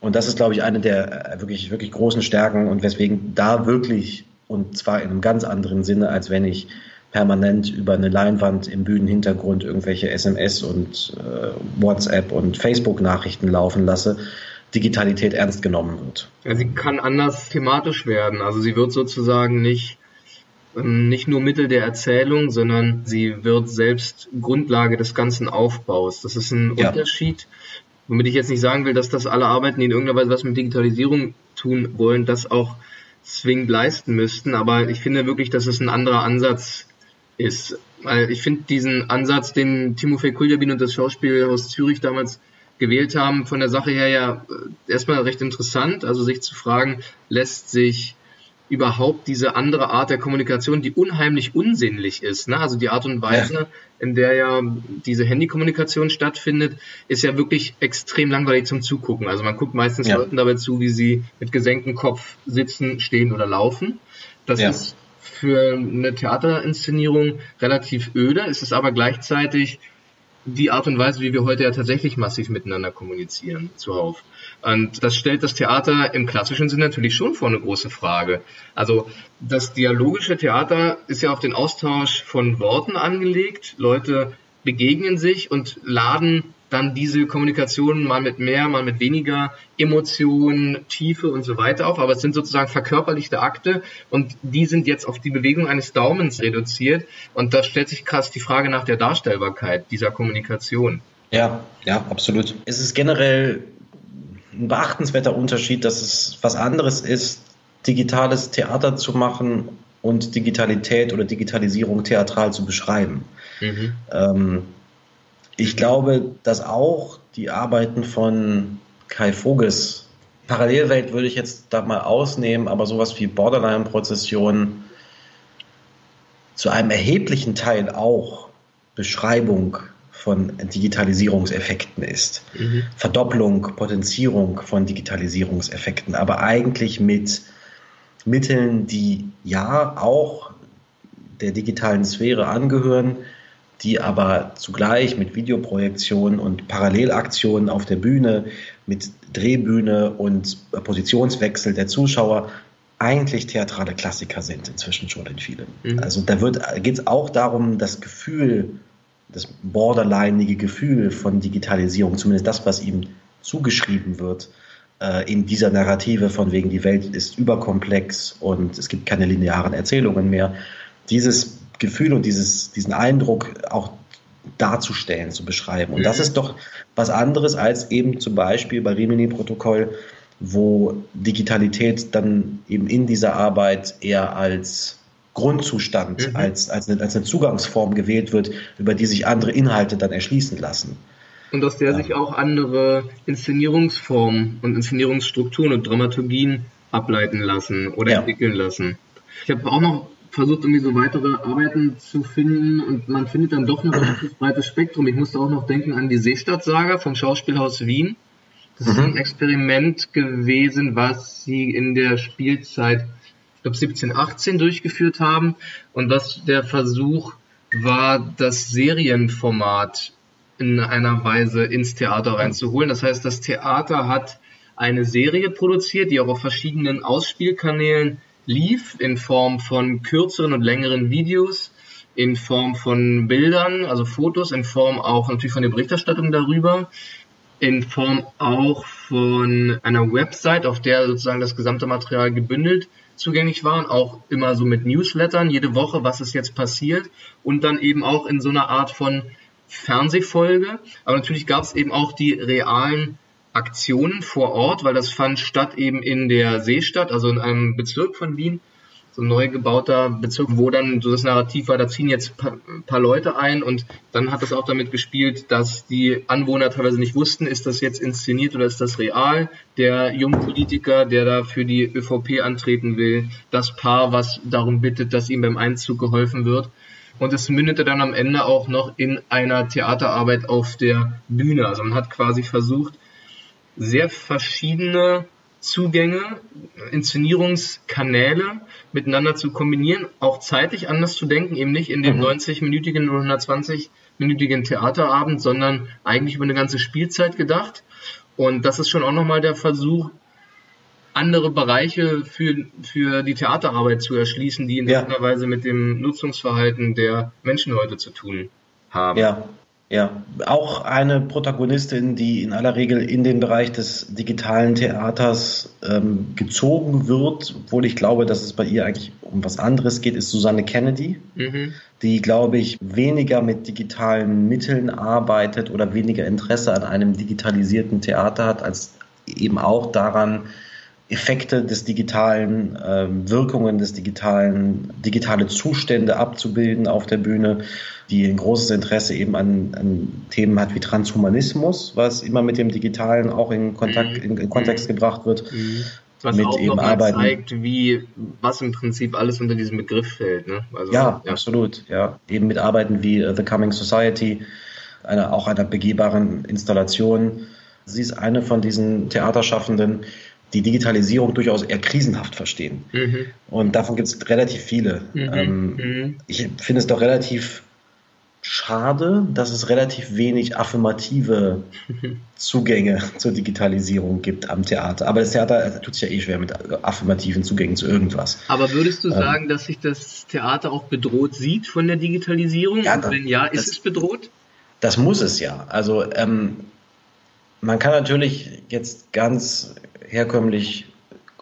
Und das ist, glaube ich, eine der äh, wirklich, wirklich großen Stärken und weswegen da wirklich, und zwar in einem ganz anderen Sinne, als wenn ich permanent über eine Leinwand im Bühnenhintergrund irgendwelche SMS und äh, WhatsApp und Facebook-Nachrichten laufen lasse, Digitalität ernst genommen wird. Ja, sie kann anders thematisch werden. Also sie wird sozusagen nicht ähm, nicht nur Mittel der Erzählung, sondern sie wird selbst Grundlage des ganzen Aufbaus. Das ist ein ja. Unterschied, womit ich jetzt nicht sagen will, dass das alle Arbeiten, die in irgendeiner Weise was mit Digitalisierung tun wollen, das auch zwingend leisten müssten. Aber ich finde wirklich, dass es ein anderer Ansatz ist. Weil ich finde diesen Ansatz, den Timofey Kuljabin und das Schauspielhaus Zürich damals gewählt haben, von der Sache her ja äh, erstmal recht interessant. Also sich zu fragen, lässt sich überhaupt diese andere Art der Kommunikation, die unheimlich unsinnlich ist. Ne? Also die Art und Weise, ja. in der ja diese Handykommunikation stattfindet, ist ja wirklich extrem langweilig zum Zugucken. Also man guckt meistens ja. Leuten dabei zu, wie sie mit gesenktem Kopf sitzen, stehen oder laufen. Das ja. ist für eine Theaterinszenierung relativ öde. Es ist aber gleichzeitig die Art und Weise, wie wir heute ja tatsächlich massiv miteinander kommunizieren, zuhauf. Und das stellt das Theater im klassischen Sinn natürlich schon vor eine große Frage. Also das dialogische Theater ist ja auf den Austausch von Worten angelegt. Leute begegnen sich und laden dann diese Kommunikation mal mit mehr, mal mit weniger Emotionen, Tiefe und so weiter auf. Aber es sind sozusagen verkörperlichte Akte und die sind jetzt auf die Bewegung eines Daumens reduziert. Und da stellt sich krass die Frage nach der Darstellbarkeit dieser Kommunikation. Ja, ja, absolut. Es ist generell ein beachtenswerter Unterschied, dass es was anderes ist, digitales Theater zu machen und Digitalität oder Digitalisierung theatral zu beschreiben. Mhm. Ähm, ich glaube, dass auch die Arbeiten von Kai Voges, Parallelwelt würde ich jetzt da mal ausnehmen, aber sowas wie Borderline-Prozession zu einem erheblichen Teil auch Beschreibung von Digitalisierungseffekten ist. Mhm. Verdopplung, Potenzierung von Digitalisierungseffekten, aber eigentlich mit Mitteln, die ja auch der digitalen Sphäre angehören, die aber zugleich mit Videoprojektionen und Parallelaktionen auf der Bühne, mit Drehbühne und Positionswechsel der Zuschauer eigentlich theatrale Klassiker sind inzwischen schon in vielen. Mhm. Also da geht es auch darum, das Gefühl, das borderlineige Gefühl von Digitalisierung, zumindest das, was ihm zugeschrieben wird, äh, in dieser Narrative von wegen die Welt ist überkomplex und es gibt keine linearen Erzählungen mehr. Dieses Gefühl und dieses, diesen Eindruck auch darzustellen, zu beschreiben. Und das mhm. ist doch was anderes als eben zum Beispiel bei Rimini-Protokoll, wo Digitalität dann eben in dieser Arbeit eher als Grundzustand, mhm. als, als, eine, als eine Zugangsform gewählt wird, über die sich andere Inhalte dann erschließen lassen. Und aus der ja. sich auch andere Inszenierungsformen und Inszenierungsstrukturen und Dramaturgien ableiten lassen oder ja. entwickeln lassen. Ich habe auch noch versucht, irgendwie so weitere Arbeiten zu finden und man findet dann doch ein relativ breites Spektrum. Ich musste auch noch denken an die Seestadt-Saga vom Schauspielhaus Wien. Das mhm. ist ein Experiment gewesen, was sie in der Spielzeit, ich glaube 17, 18 durchgeführt haben und was der Versuch war, das Serienformat in einer Weise ins Theater reinzuholen. Das heißt, das Theater hat eine Serie produziert, die auch auf verschiedenen Ausspielkanälen lief in Form von kürzeren und längeren Videos, in Form von Bildern, also Fotos, in Form auch natürlich von der Berichterstattung darüber, in Form auch von einer Website, auf der sozusagen das gesamte Material gebündelt zugänglich war und auch immer so mit Newslettern jede Woche, was ist jetzt passiert und dann eben auch in so einer Art von Fernsehfolge. Aber natürlich gab es eben auch die realen Aktionen vor Ort, weil das fand statt eben in der Seestadt, also in einem Bezirk von Wien, so ein neu gebauter Bezirk, wo dann so das Narrativ war, da ziehen jetzt ein paar Leute ein und dann hat es auch damit gespielt, dass die Anwohner teilweise nicht wussten, ist das jetzt inszeniert oder ist das real? Der junge Politiker, der da für die ÖVP antreten will, das Paar, was darum bittet, dass ihm beim Einzug geholfen wird. Und es mündete dann am Ende auch noch in einer Theaterarbeit auf der Bühne. Also man hat quasi versucht, sehr verschiedene Zugänge, Inszenierungskanäle miteinander zu kombinieren, auch zeitlich anders zu denken, eben nicht in dem mhm. 90-minütigen oder 120-minütigen Theaterabend, sondern eigentlich über eine ganze Spielzeit gedacht. Und das ist schon auch nochmal der Versuch, andere Bereiche für, für die Theaterarbeit zu erschließen, die in ja. irgendeiner Weise mit dem Nutzungsverhalten der Menschen heute zu tun haben. Ja, ja, auch eine Protagonistin, die in aller Regel in den Bereich des digitalen Theaters ähm, gezogen wird, obwohl ich glaube, dass es bei ihr eigentlich um was anderes geht, ist Susanne Kennedy, mhm. die, glaube ich, weniger mit digitalen Mitteln arbeitet oder weniger Interesse an einem digitalisierten Theater hat, als eben auch daran, Effekte des digitalen, äh, Wirkungen des digitalen, digitale Zustände abzubilden auf der Bühne, die ein großes Interesse eben an, an Themen hat wie Transhumanismus, was immer mit dem Digitalen auch in, Kontakt, in, in Kontext gebracht wird. Mhm. Was mit auch eben Arbeiten. zeigt, wie, was im Prinzip alles unter diesem Begriff fällt. Ne? Also, ja, ja, absolut. Ja. Eben mit Arbeiten wie uh, The Coming Society, einer, auch einer begehbaren Installation. Sie ist eine von diesen Theaterschaffenden, die Digitalisierung durchaus eher krisenhaft verstehen. Mhm. Und davon gibt es relativ viele. Mhm. Ähm, mhm. Ich finde es doch relativ schade, dass es relativ wenig affirmative Zugänge zur Digitalisierung gibt am Theater. Aber das Theater tut sich ja eh schwer mit affirmativen Zugängen zu irgendwas. Aber würdest du ähm, sagen, dass sich das Theater auch bedroht sieht von der Digitalisierung? Ja, Und wenn ja, ist das, es bedroht? Das muss es ja. Also ähm, man kann natürlich jetzt ganz herkömmlich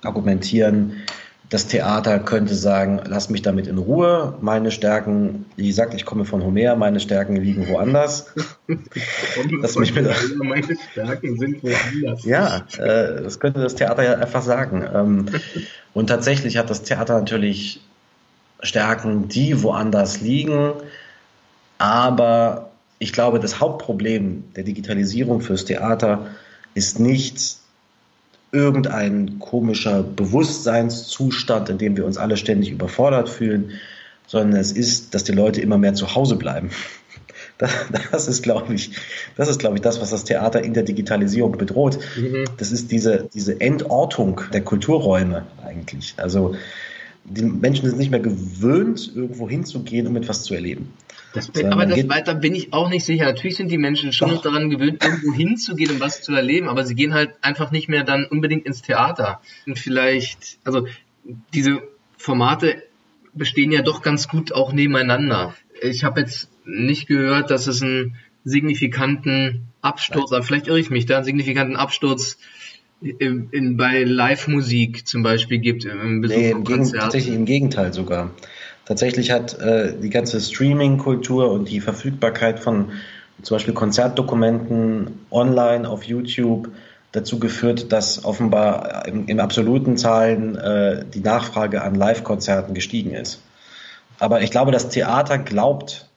argumentieren, Das Theater könnte sagen, lass mich damit in Ruhe. Meine Stärken, wie gesagt, ich komme von Homer, meine Stärken liegen woanders. lass mich mit meine Stärken sind woanders. Ja, äh, das könnte das Theater ja einfach sagen. Ähm, und tatsächlich hat das Theater natürlich Stärken, die woanders liegen. Aber ich glaube, das Hauptproblem der Digitalisierung fürs Theater ist nicht irgendein komischer Bewusstseinszustand, in dem wir uns alle ständig überfordert fühlen, sondern es ist, dass die Leute immer mehr zu Hause bleiben. Das, das ist, glaube ich, das ist, glaube ich, das, was das Theater in der Digitalisierung bedroht. Mhm. Das ist diese, diese Entortung der Kulturräume eigentlich. Also die Menschen sind nicht mehr gewöhnt, irgendwo hinzugehen, um etwas zu erleben. Das, aber das, da bin ich auch nicht sicher. Natürlich sind die Menschen schon noch daran gewöhnt, irgendwo hinzugehen, um was zu erleben, aber sie gehen halt einfach nicht mehr dann unbedingt ins Theater. Und vielleicht, also diese Formate bestehen ja doch ganz gut auch nebeneinander. Ich habe jetzt nicht gehört, dass es einen signifikanten Absturz, aber vielleicht irre ich mich da, einen signifikanten Absturz in, in, bei Live-Musik zum Beispiel gibt. Im Besuch nee, im Gegen, tatsächlich im Gegenteil sogar. Tatsächlich hat äh, die ganze Streaming-Kultur und die Verfügbarkeit von zum Beispiel Konzertdokumenten online auf YouTube dazu geführt, dass offenbar im, im absoluten Zahlen äh, die Nachfrage an Live-Konzerten gestiegen ist. Aber ich glaube, das Theater glaubt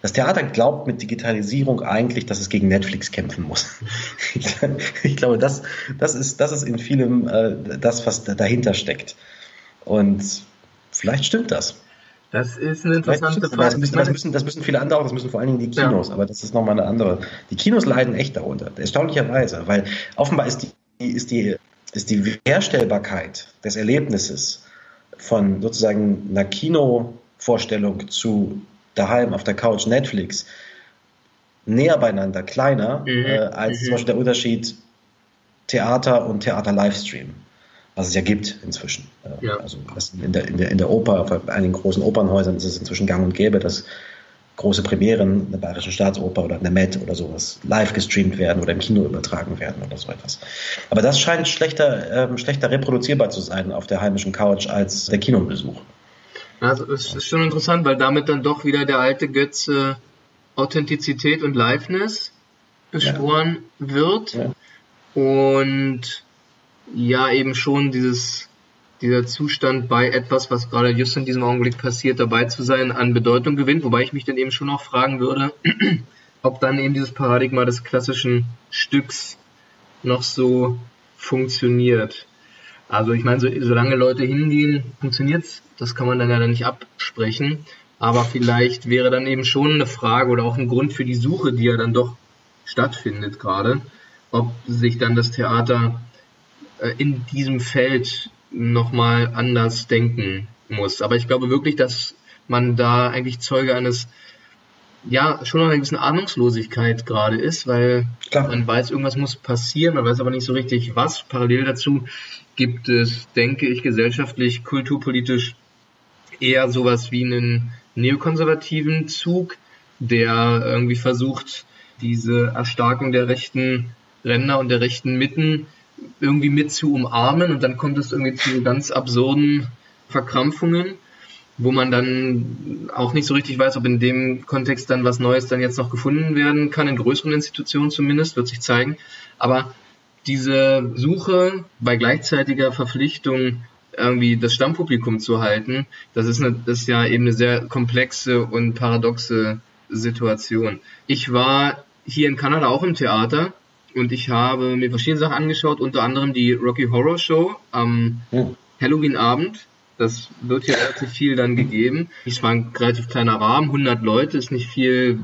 das Theater glaubt mit Digitalisierung eigentlich, dass es gegen Netflix kämpfen muss. ich glaube, das, das, ist, das ist in vielem äh, das, was dahinter steckt. Und vielleicht stimmt das. Das ist eine interessante Frage. Das müssen, das, müssen, das müssen viele andere auch, das müssen vor allen Dingen die Kinos, ja. aber das ist nochmal eine andere. Die Kinos leiden echt darunter, erstaunlicherweise, weil offenbar ist die, ist die, ist die Herstellbarkeit des Erlebnisses von sozusagen einer Kinovorstellung zu daheim auf der Couch Netflix näher beieinander, kleiner, mhm. äh, als mhm. zum Beispiel der Unterschied Theater und Theater-Livestream, was es ja gibt inzwischen. Äh, ja. Also in der, in, der, in der Oper, auf einigen großen Opernhäusern ist es inzwischen gang und gäbe, dass große Premieren der Bayerischen Staatsoper oder der Met oder sowas live gestreamt werden oder im Kino übertragen werden oder so etwas. Aber das scheint schlechter, äh, schlechter reproduzierbar zu sein auf der heimischen Couch als der Kinobesuch. Also es ist schon interessant, weil damit dann doch wieder der alte Götze Authentizität und Liveness beschworen ja. wird. Ja. Und ja, eben schon dieses, dieser Zustand bei etwas, was gerade just in diesem Augenblick passiert, dabei zu sein, an Bedeutung gewinnt. Wobei ich mich dann eben schon auch fragen würde, ob dann eben dieses Paradigma des klassischen Stücks noch so funktioniert. Also ich meine, so, solange Leute hingehen, funktioniert's. Das kann man dann ja nicht absprechen. Aber vielleicht wäre dann eben schon eine Frage oder auch ein Grund für die Suche, die ja dann doch stattfindet gerade, ob sich dann das Theater in diesem Feld nochmal anders denken muss. Aber ich glaube wirklich, dass man da eigentlich Zeuge eines ja, schon noch ein bisschen Ahnungslosigkeit gerade ist, weil Klar. man weiß, irgendwas muss passieren, man weiß aber nicht so richtig was. Parallel dazu gibt es, denke ich, gesellschaftlich, kulturpolitisch eher sowas wie einen neokonservativen Zug, der irgendwie versucht, diese Erstarkung der rechten Ränder und der rechten Mitten irgendwie mit zu umarmen und dann kommt es irgendwie zu ganz absurden Verkrampfungen wo man dann auch nicht so richtig weiß, ob in dem Kontext dann was Neues dann jetzt noch gefunden werden kann, in größeren Institutionen zumindest, wird sich zeigen. Aber diese Suche bei gleichzeitiger Verpflichtung irgendwie das Stammpublikum zu halten, das ist, eine, das ist ja eben eine sehr komplexe und paradoxe Situation. Ich war hier in Kanada auch im Theater und ich habe mir verschiedene Sachen angeschaut, unter anderem die Rocky Horror Show am oh. Halloween-Abend das wird hier relativ viel dann gegeben. Es war ein relativ kleiner Rahmen, 100 Leute, ist nicht viel,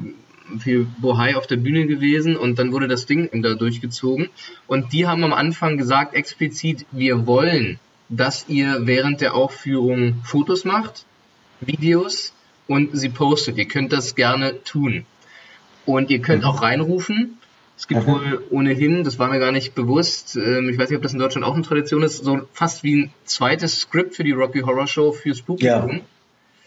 viel Bohai auf der Bühne gewesen und dann wurde das Ding da durchgezogen. Und die haben am Anfang gesagt, explizit, wir wollen, dass ihr während der Aufführung Fotos macht, Videos und sie postet. Ihr könnt das gerne tun. Und ihr könnt auch reinrufen es gibt wohl ohnehin, das war mir gar nicht bewusst, ähm, ich weiß nicht, ob das in Deutschland auch eine Tradition ist, so fast wie ein zweites Skript für die Rocky Horror Show für Spooky. Ja.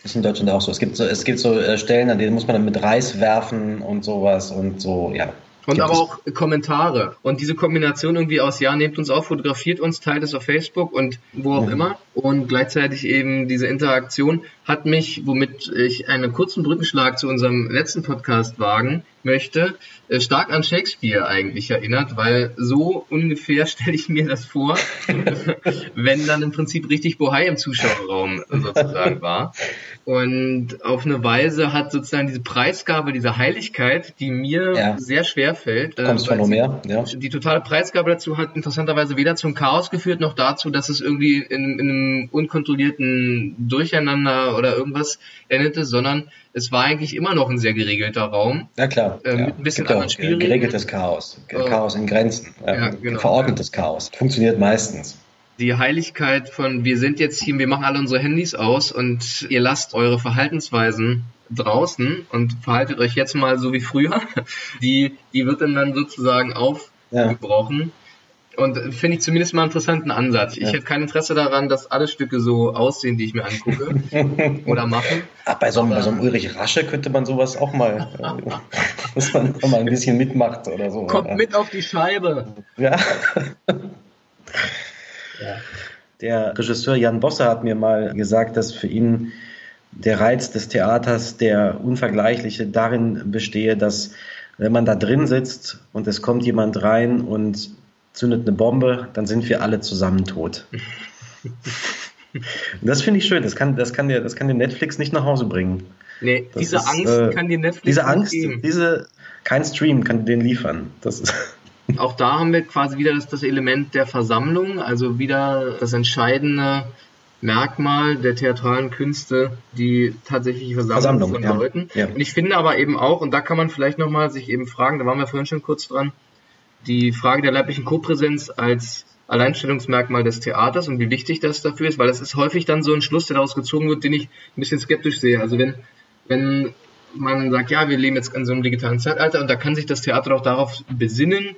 Ist in Deutschland auch so. Es gibt so, es gibt so äh, Stellen, an denen muss man dann mit Reis werfen und sowas und so, ja. Und aber auch Kommentare. Und diese Kombination irgendwie aus, ja, nehmt uns auf, fotografiert uns, teilt es auf Facebook und wo auch ja. immer. Und gleichzeitig eben diese Interaktion hat mich, womit ich einen kurzen Brückenschlag zu unserem letzten Podcast wagen möchte, äh, stark an Shakespeare eigentlich erinnert, weil so ungefähr stelle ich mir das vor, wenn dann im Prinzip richtig Bohai im Zuschauerraum sozusagen war. Und auf eine Weise hat sozusagen diese Preisgabe, diese Heiligkeit, die mir ja. sehr schwer fällt. Äh, ja. Die totale Preisgabe dazu hat interessanterweise weder zum Chaos geführt, noch dazu, dass es irgendwie in, in einem unkontrollierten Durcheinander oder irgendwas endete, sondern es war eigentlich immer noch ein sehr geregelter Raum. Ja klar. Äh, mit ein bisschen Gibt anderen Spielregeln. Geregeltes Chaos. Chaos in Grenzen. Ja, genau. Verordnetes Chaos. Funktioniert meistens die Heiligkeit von wir sind jetzt hier, wir machen alle unsere Handys aus und ihr lasst eure Verhaltensweisen draußen und verhaltet euch jetzt mal so wie früher, die, die wird dann, dann sozusagen aufgebrochen. Ja. Und finde ich zumindest mal einen interessanten Ansatz. Ich ja. hätte kein Interesse daran, dass alle Stücke so aussehen, die ich mir angucke oder mache. Ach, bei so, einem, bei so einem Ulrich Rasche könnte man sowas auch mal, äh, dass man mal ein bisschen mitmacht oder so. Kommt ja. mit auf die Scheibe. Ja. ja. Der Regisseur Jan Bosse hat mir mal gesagt, dass für ihn der Reiz des Theaters, der unvergleichliche darin bestehe, dass wenn man da drin sitzt und es kommt jemand rein und zündet eine Bombe, dann sind wir alle zusammen tot. das finde ich schön. Das kann, das, kann dir, das kann dir Netflix nicht nach Hause bringen. Nee, das diese ist, Angst äh, kann dir Netflix Diese Angst, geben. diese, kein Stream kann den liefern. Das ist Auch da haben wir quasi wieder das, das Element der Versammlung, also wieder das entscheidende Merkmal der theatralen Künste, die tatsächliche Versammlung, Versammlung von ja. Leuten. Ja. Und ich finde aber eben auch, und da kann man vielleicht nochmal sich eben fragen, da waren wir vorhin schon kurz dran, die Frage der leiblichen Kopräsenz als Alleinstellungsmerkmal des Theaters und wie wichtig das dafür ist, weil das ist häufig dann so ein Schluss, der daraus gezogen wird, den ich ein bisschen skeptisch sehe. Also wenn, wenn man sagt, ja, wir leben jetzt in so einem digitalen Zeitalter und da kann sich das Theater auch darauf besinnen,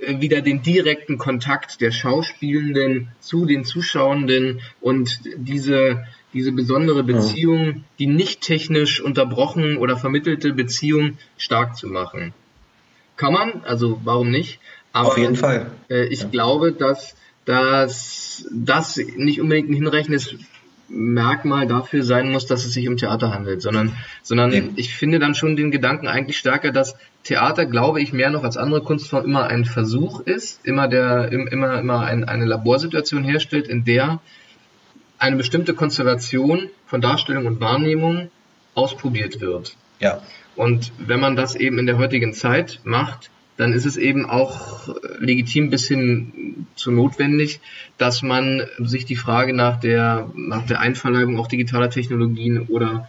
äh, wieder den direkten Kontakt der Schauspielenden zu den Zuschauenden und diese, diese besondere Beziehung, die nicht technisch unterbrochen oder vermittelte Beziehung stark zu machen. Kann man, also warum nicht? Aber, Auf jeden Fall. Äh, ich ja. glaube, dass, dass das nicht unbedingt ein hinreichendes Merkmal dafür sein muss, dass es sich um Theater handelt, sondern, sondern nee. ich finde dann schon den Gedanken eigentlich stärker, dass Theater, glaube ich, mehr noch als andere Kunstformen immer ein Versuch ist, immer der, immer, immer ein, eine Laborsituation herstellt, in der eine bestimmte Konstellation von Darstellung und Wahrnehmung ausprobiert wird. Ja. Und wenn man das eben in der heutigen Zeit macht, dann ist es eben auch legitim bis hin zu notwendig, dass man sich die Frage nach der, nach der Einverleibung auch digitaler Technologien oder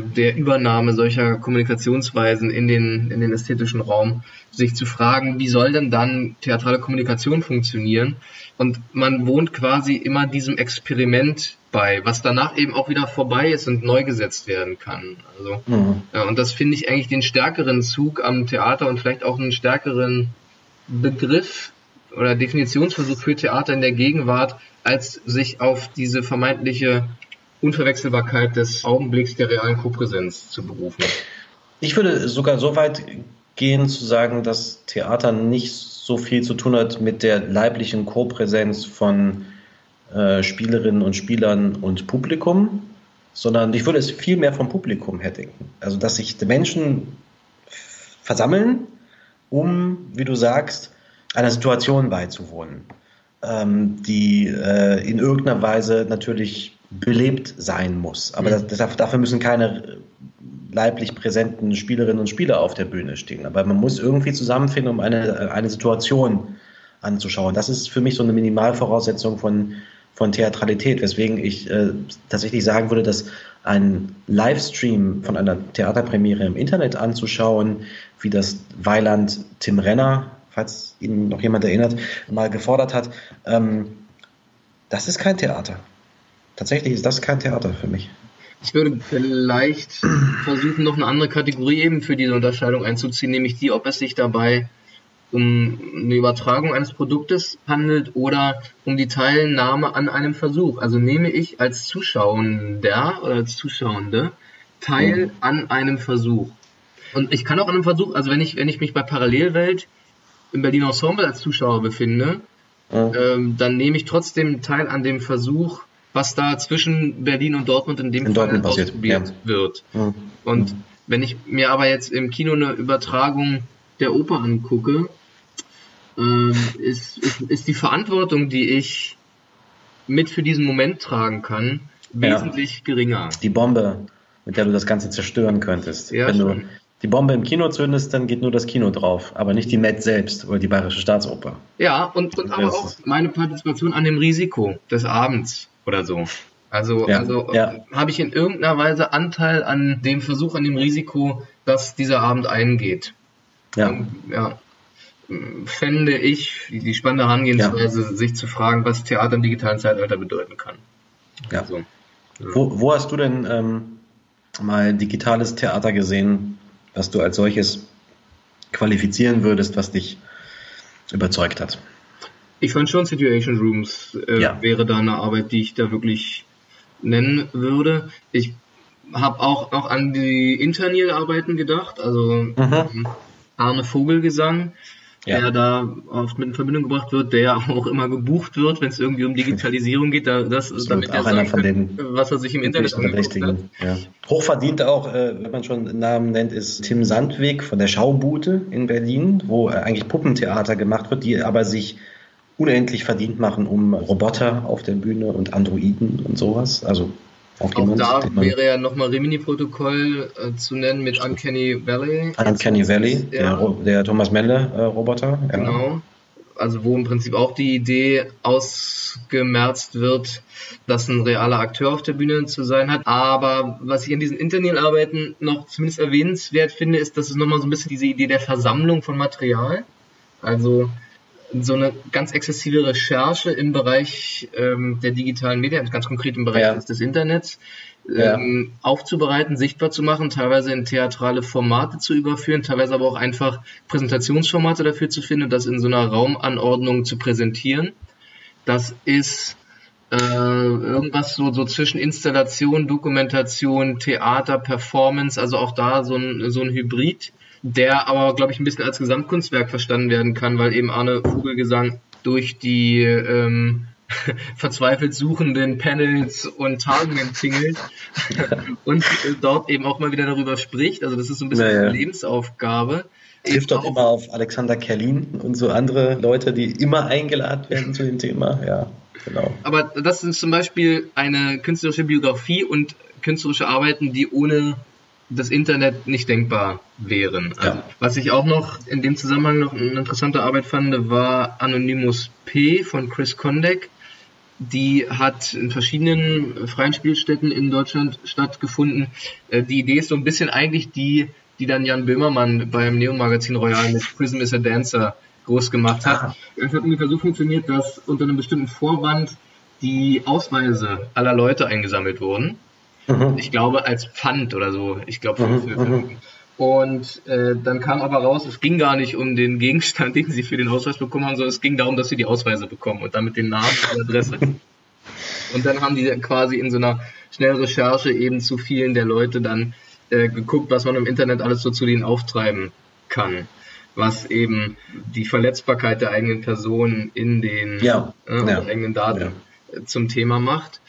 der Übernahme solcher Kommunikationsweisen in den, in den ästhetischen Raum, sich zu fragen, wie soll denn dann theatrale Kommunikation funktionieren? Und man wohnt quasi immer diesem Experiment bei, was danach eben auch wieder vorbei ist und neu gesetzt werden kann. Also, mhm. ja, und das finde ich eigentlich den stärkeren Zug am Theater und vielleicht auch einen stärkeren Begriff oder Definitionsversuch für Theater in der Gegenwart, als sich auf diese vermeintliche Unverwechselbarkeit des Augenblicks der realen Kopräsenz zu berufen. Ich würde sogar so weit gehen zu sagen, dass Theater nicht so viel zu tun hat mit der leiblichen Kopräsenz von äh, Spielerinnen und Spielern und Publikum, sondern ich würde es viel mehr vom Publikum her denken. Also, dass sich die Menschen versammeln, um, wie du sagst, einer Situation beizuwohnen, ähm, die äh, in irgendeiner Weise natürlich belebt sein muss. Aber mhm. das, dafür müssen keine leiblich präsenten Spielerinnen und Spieler auf der Bühne stehen. Aber man muss irgendwie zusammenfinden, um eine, eine Situation anzuschauen. Das ist für mich so eine Minimalvoraussetzung von, von Theatralität, weswegen ich äh, tatsächlich sagen würde, dass ein Livestream von einer Theaterpremiere im Internet anzuschauen, wie das Weiland Tim Renner, falls ihn noch jemand erinnert, mal gefordert hat, ähm, das ist kein Theater. Tatsächlich ist das kein Theater für mich. Ich würde vielleicht versuchen, noch eine andere Kategorie eben für diese Unterscheidung einzuziehen, nämlich die, ob es sich dabei um eine Übertragung eines Produktes handelt oder um die Teilnahme an einem Versuch. Also nehme ich als Zuschauender oder als Zuschauende teil an einem Versuch. Und ich kann auch an einem Versuch, also wenn ich, wenn ich mich bei Parallelwelt im Berlin Ensemble als Zuschauer befinde, mhm. ähm, dann nehme ich trotzdem teil an dem Versuch, was da zwischen Berlin und Dortmund in dem in Fall Dortmund ausprobiert ja. wird. Mhm. Und wenn ich mir aber jetzt im Kino eine Übertragung der Oper angucke, äh, ist, ist, ist die Verantwortung, die ich mit für diesen Moment tragen kann, wesentlich ja. geringer. Die Bombe, mit der du das Ganze zerstören könntest. Ja, Wenn schon. du die Bombe im Kino zündest, dann geht nur das Kino drauf, aber nicht die Met selbst oder die Bayerische Staatsoper. Ja, und, und aber auch meine Partizipation an dem Risiko des Abends oder so. Also, ja, also ja. habe ich in irgendeiner Weise Anteil an dem Versuch, an dem Risiko, dass dieser Abend eingeht. Ja. Und, ja fände ich die spannende Herangehensweise, ja. sich zu fragen, was Theater im digitalen Zeitalter bedeuten kann. Ja. Also, ja. Wo, wo, hast du denn ähm, mal digitales Theater gesehen, was du als solches qualifizieren würdest, was dich überzeugt hat? Ich fand schon Situation Rooms äh, ja. wäre da eine Arbeit, die ich da wirklich nennen würde. Ich habe auch noch an die Interniel-Arbeiten gedacht, also mhm. Arne Vogelgesang ja. der da oft mit in Verbindung gebracht wird, der auch immer gebucht wird, wenn es irgendwie um Digitalisierung geht, da, das, das damit er sagen von den was er sich im Internet hat. Ja. Hochverdient auch, äh, wenn man schon einen Namen nennt, ist Tim Sandweg von der Schaubute in Berlin, wo äh, eigentlich Puppentheater gemacht wird, die aber sich unendlich verdient machen um Roboter auf der Bühne und Androiden und sowas. Also auch, auch da wäre ja nochmal Rimini-Protokoll äh, zu nennen mit Uncanny Valley. Uncanny Valley, ja. der, der, Thomas Melle-Roboter. Äh, ja. Genau. Also wo im Prinzip auch die Idee ausgemerzt wird, dass ein realer Akteur auf der Bühne zu sein hat. Aber was ich an diesen Internet-Arbeiten noch zumindest erwähnenswert finde, ist, dass es nochmal so ein bisschen diese Idee der Versammlung von Material. Also so eine ganz exzessive Recherche im Bereich ähm, der digitalen Medien, ganz konkret im Bereich ja. des Internets, ähm, ja. aufzubereiten, sichtbar zu machen, teilweise in theatrale Formate zu überführen, teilweise aber auch einfach Präsentationsformate dafür zu finden und das in so einer Raumanordnung zu präsentieren. Das ist äh, irgendwas so, so zwischen Installation, Dokumentation, Theater, Performance, also auch da so ein, so ein Hybrid der aber, glaube ich, ein bisschen als Gesamtkunstwerk verstanden werden kann, weil eben Arne Vogelgesang durch die ähm, verzweifelt suchenden Panels und Tagungen tingelt und dort eben auch mal wieder darüber spricht. Also das ist so ein bisschen naja. eine Lebensaufgabe. Trifft doch immer auf Alexander Kerlin und so andere Leute, die immer eingeladen werden zu dem Thema. Ja, genau. Aber das ist zum Beispiel eine künstlerische Biografie und künstlerische Arbeiten, die ohne das Internet nicht denkbar wären. Also, ja. Was ich auch noch in dem Zusammenhang noch eine interessante Arbeit fand, war Anonymous P von Chris Kondek. Die hat in verschiedenen freien Spielstätten in Deutschland stattgefunden. Äh, die Idee ist so ein bisschen eigentlich die, die dann Jan Böhmermann beim Neo-Magazin Royal mit Prism is a Dancer groß gemacht hat. Es hat ungefähr so funktioniert, dass unter einem bestimmten Vorwand die Ausweise aller Leute eingesammelt wurden. Mhm. Ich glaube, als Pfand oder so. Ich glaube, mhm. für, mhm. Und äh, dann kam aber raus, es ging gar nicht um den Gegenstand, den sie für den Ausweis bekommen haben, sondern es ging darum, dass sie die Ausweise bekommen und damit den Namen und Adresse. und dann haben die quasi in so einer schnellen Recherche eben zu vielen der Leute dann äh, geguckt, was man im Internet alles so zu denen auftreiben kann. Was eben die Verletzbarkeit der eigenen Person in den ja. äh, ja. eigenen Daten ja. zum Thema macht.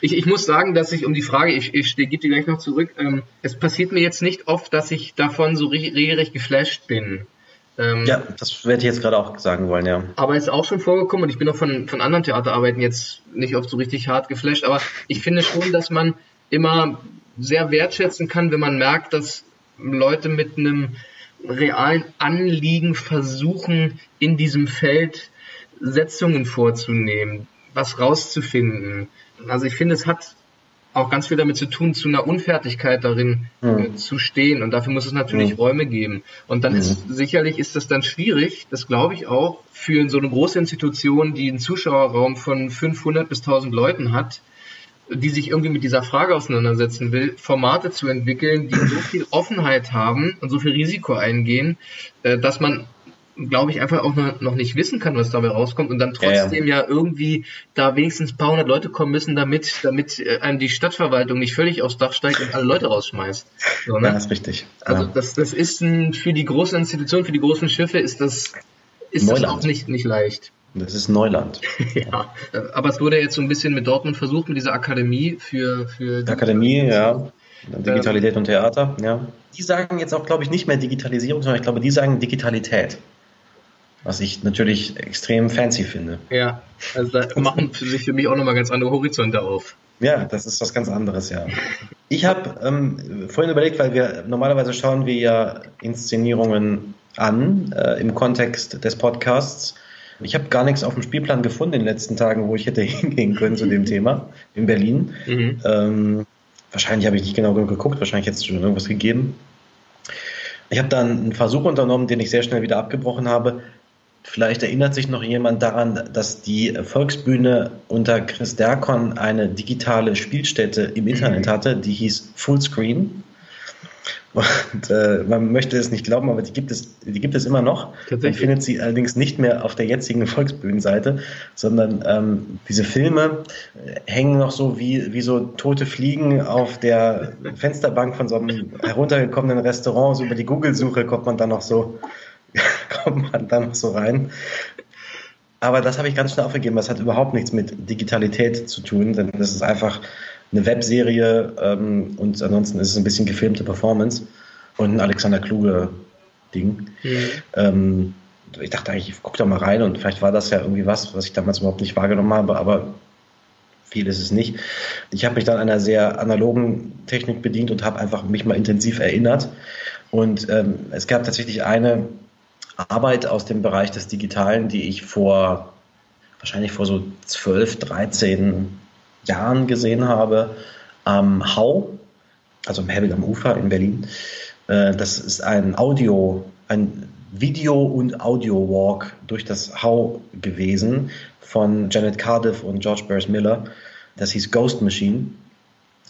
Ich, ich muss sagen, dass ich um die Frage, ich, ich gebe die gleich noch zurück, ähm, es passiert mir jetzt nicht oft, dass ich davon so regelrecht geflasht bin. Ähm, ja, das werde ich jetzt gerade auch sagen wollen, ja. Aber es ist auch schon vorgekommen und ich bin auch von, von anderen Theaterarbeiten jetzt nicht oft so richtig hart geflasht, aber ich finde schon, dass man immer sehr wertschätzen kann, wenn man merkt, dass Leute mit einem realen Anliegen versuchen, in diesem Feld Setzungen vorzunehmen, was rauszufinden, also ich finde, es hat auch ganz viel damit zu tun, zu einer Unfertigkeit darin mhm. äh, zu stehen. Und dafür muss es natürlich mhm. Räume geben. Und dann mhm. ist sicherlich ist das dann schwierig, das glaube ich auch, für so eine große Institution, die einen Zuschauerraum von 500 bis 1000 Leuten hat, die sich irgendwie mit dieser Frage auseinandersetzen will, Formate zu entwickeln, die so viel Offenheit haben und so viel Risiko eingehen, äh, dass man glaube ich, einfach auch noch nicht wissen kann, was dabei rauskommt und dann trotzdem ja, ja. ja irgendwie da wenigstens ein paar hundert Leute kommen müssen, damit, damit äh, einem die Stadtverwaltung nicht völlig aufs Dach steigt und alle Leute rausschmeißt. So, ne? Ja, das ist richtig. Also ja. das, das ist ein, für die großen Institutionen, für die großen Schiffe ist das ist Neuland. das auch nicht, nicht leicht. Das ist Neuland. ja, aber es wurde jetzt so ein bisschen mit Dortmund versucht, mit dieser Akademie für. für Akademie, ja. Digitalität ähm, und Theater, ja. Die sagen jetzt auch, glaube ich, nicht mehr Digitalisierung, sondern ich glaube, die sagen Digitalität. Was ich natürlich extrem fancy finde. Ja, also da machen sich für mich auch nochmal ganz andere Horizonte auf. Ja, das ist was ganz anderes, ja. Ich habe ähm, vorhin überlegt, weil wir normalerweise schauen wir ja Inszenierungen an äh, im Kontext des Podcasts. Ich habe gar nichts auf dem Spielplan gefunden in den letzten Tagen, wo ich hätte hingehen können zu dem Thema in Berlin. Mhm. Ähm, wahrscheinlich habe ich nicht genau geguckt, wahrscheinlich hätte es schon irgendwas gegeben. Ich habe dann einen Versuch unternommen, den ich sehr schnell wieder abgebrochen habe, Vielleicht erinnert sich noch jemand daran, dass die Volksbühne unter Chris Derkon eine digitale Spielstätte im Internet mhm. hatte, die hieß Fullscreen. Und äh, man möchte es nicht glauben, aber die gibt es, die gibt es immer noch. Man findet sie allerdings nicht mehr auf der jetzigen Volksbühnenseite, sondern ähm, diese Filme hängen noch so wie, wie so tote Fliegen auf der Fensterbank von so einem heruntergekommenen Restaurant. So über die Google-Suche kommt man dann noch so kommt man da noch so rein. Aber das habe ich ganz schnell aufgegeben. Das hat überhaupt nichts mit Digitalität zu tun, denn das ist einfach eine Webserie ähm, und ansonsten ist es ein bisschen gefilmte Performance und ein Alexander Kluge-Ding. Mhm. Ähm, ich dachte eigentlich, ich gucke da mal rein und vielleicht war das ja irgendwie was, was ich damals überhaupt nicht wahrgenommen habe, aber viel ist es nicht. Ich habe mich dann einer sehr analogen Technik bedient und habe einfach mich mal intensiv erinnert. Und ähm, es gab tatsächlich eine Arbeit aus dem Bereich des Digitalen, die ich vor wahrscheinlich vor so 12, 13 Jahren gesehen habe am Hau, also im Hebel am Ufer in Berlin. Äh, das ist ein Audio, ein Video- und Audio-Walk durch das Hau gewesen von Janet Cardiff und George Burrs Miller. Das hieß Ghost Machine.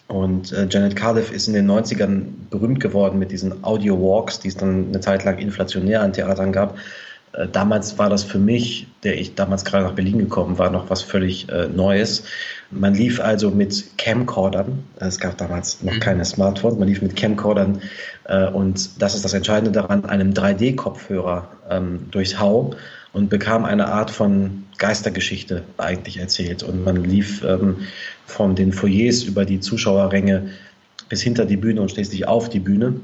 Und äh, Janet Cardiff ist in den 90ern berühmt geworden mit diesen Audio Walks, die es dann eine Zeit lang inflationär an Theatern gab. Äh, damals war das für mich, der ich damals gerade nach Berlin gekommen war, noch was völlig äh, Neues. Man lief also mit Camcordern, es gab damals noch mhm. keine Smartphones, man lief mit Camcordern äh, und das ist das Entscheidende daran, einem 3D-Kopfhörer ähm, durchs Hau und bekam eine Art von Geistergeschichte eigentlich erzählt. Und man lief ähm, von den Foyers über die Zuschauerränge bis hinter die Bühne und schließlich auf die Bühne.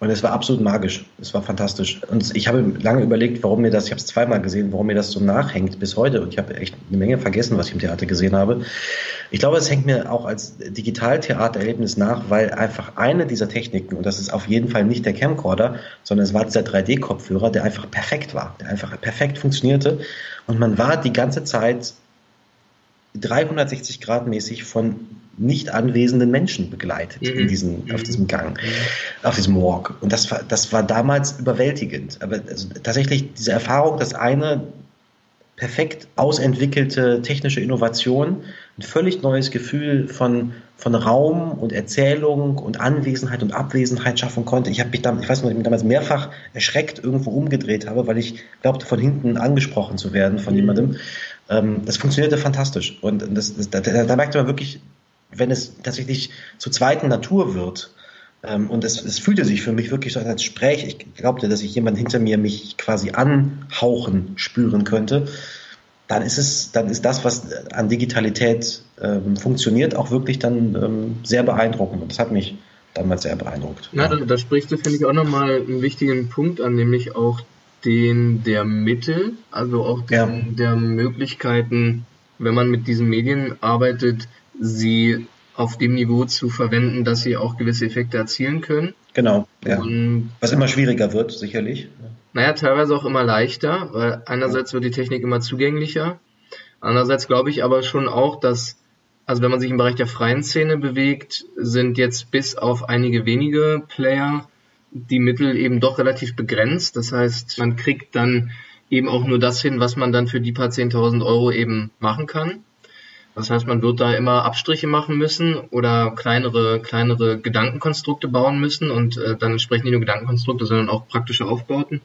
Und es war absolut magisch. Es war fantastisch. Und ich habe lange überlegt, warum mir das, ich habe es zweimal gesehen, warum mir das so nachhängt bis heute. Und ich habe echt eine Menge vergessen, was ich im Theater gesehen habe. Ich glaube, es hängt mir auch als Digitaltheatererlebnis nach, weil einfach eine dieser Techniken, und das ist auf jeden Fall nicht der Camcorder, sondern es war dieser 3D-Kopfhörer, der einfach perfekt war, der einfach perfekt funktionierte. Und man war die ganze Zeit 360 Grad mäßig von nicht anwesenden Menschen begleitet mhm. in diesen, auf diesem Gang, mhm. auf diesem Walk. Und das war, das war damals überwältigend. Aber also tatsächlich diese Erfahrung, dass eine perfekt ausentwickelte technische Innovation ein völlig neues Gefühl von, von Raum und Erzählung und Anwesenheit und Abwesenheit schaffen konnte. Ich habe mich damals, ich weiß noch, ich mich damals mehrfach erschreckt irgendwo umgedreht habe, weil ich glaubte, von hinten angesprochen zu werden von mhm. jemandem. Ähm, das funktionierte fantastisch. Und das, das, da, da merkte man wirklich, wenn es tatsächlich zur zweiten Natur wird, ähm, und es, es fühlte sich für mich wirklich so als Gespräch. Ich glaubte, dass ich jemand hinter mir mich quasi anhauchen spüren könnte. Dann ist es, dann ist das, was an Digitalität ähm, funktioniert, auch wirklich dann ähm, sehr beeindruckend. Und das hat mich damals sehr beeindruckt. Na, ja. da, da sprichst du, finde ich, auch nochmal einen wichtigen Punkt an, nämlich auch den der Mittel, also auch den, ja. der Möglichkeiten, wenn man mit diesen Medien arbeitet, sie auf dem Niveau zu verwenden, dass sie auch gewisse Effekte erzielen können. Genau, ja. Und, Was immer schwieriger wird, sicherlich. Naja, teilweise auch immer leichter, weil einerseits wird die Technik immer zugänglicher. Andererseits glaube ich aber schon auch, dass, also wenn man sich im Bereich der freien Szene bewegt, sind jetzt bis auf einige wenige Player die Mittel eben doch relativ begrenzt. Das heißt, man kriegt dann eben auch nur das hin, was man dann für die paar 10.000 Euro eben machen kann. Das heißt, man wird da immer Abstriche machen müssen oder kleinere, kleinere Gedankenkonstrukte bauen müssen und äh, dann entsprechend nicht nur Gedankenkonstrukte, sondern auch praktische Aufbauten.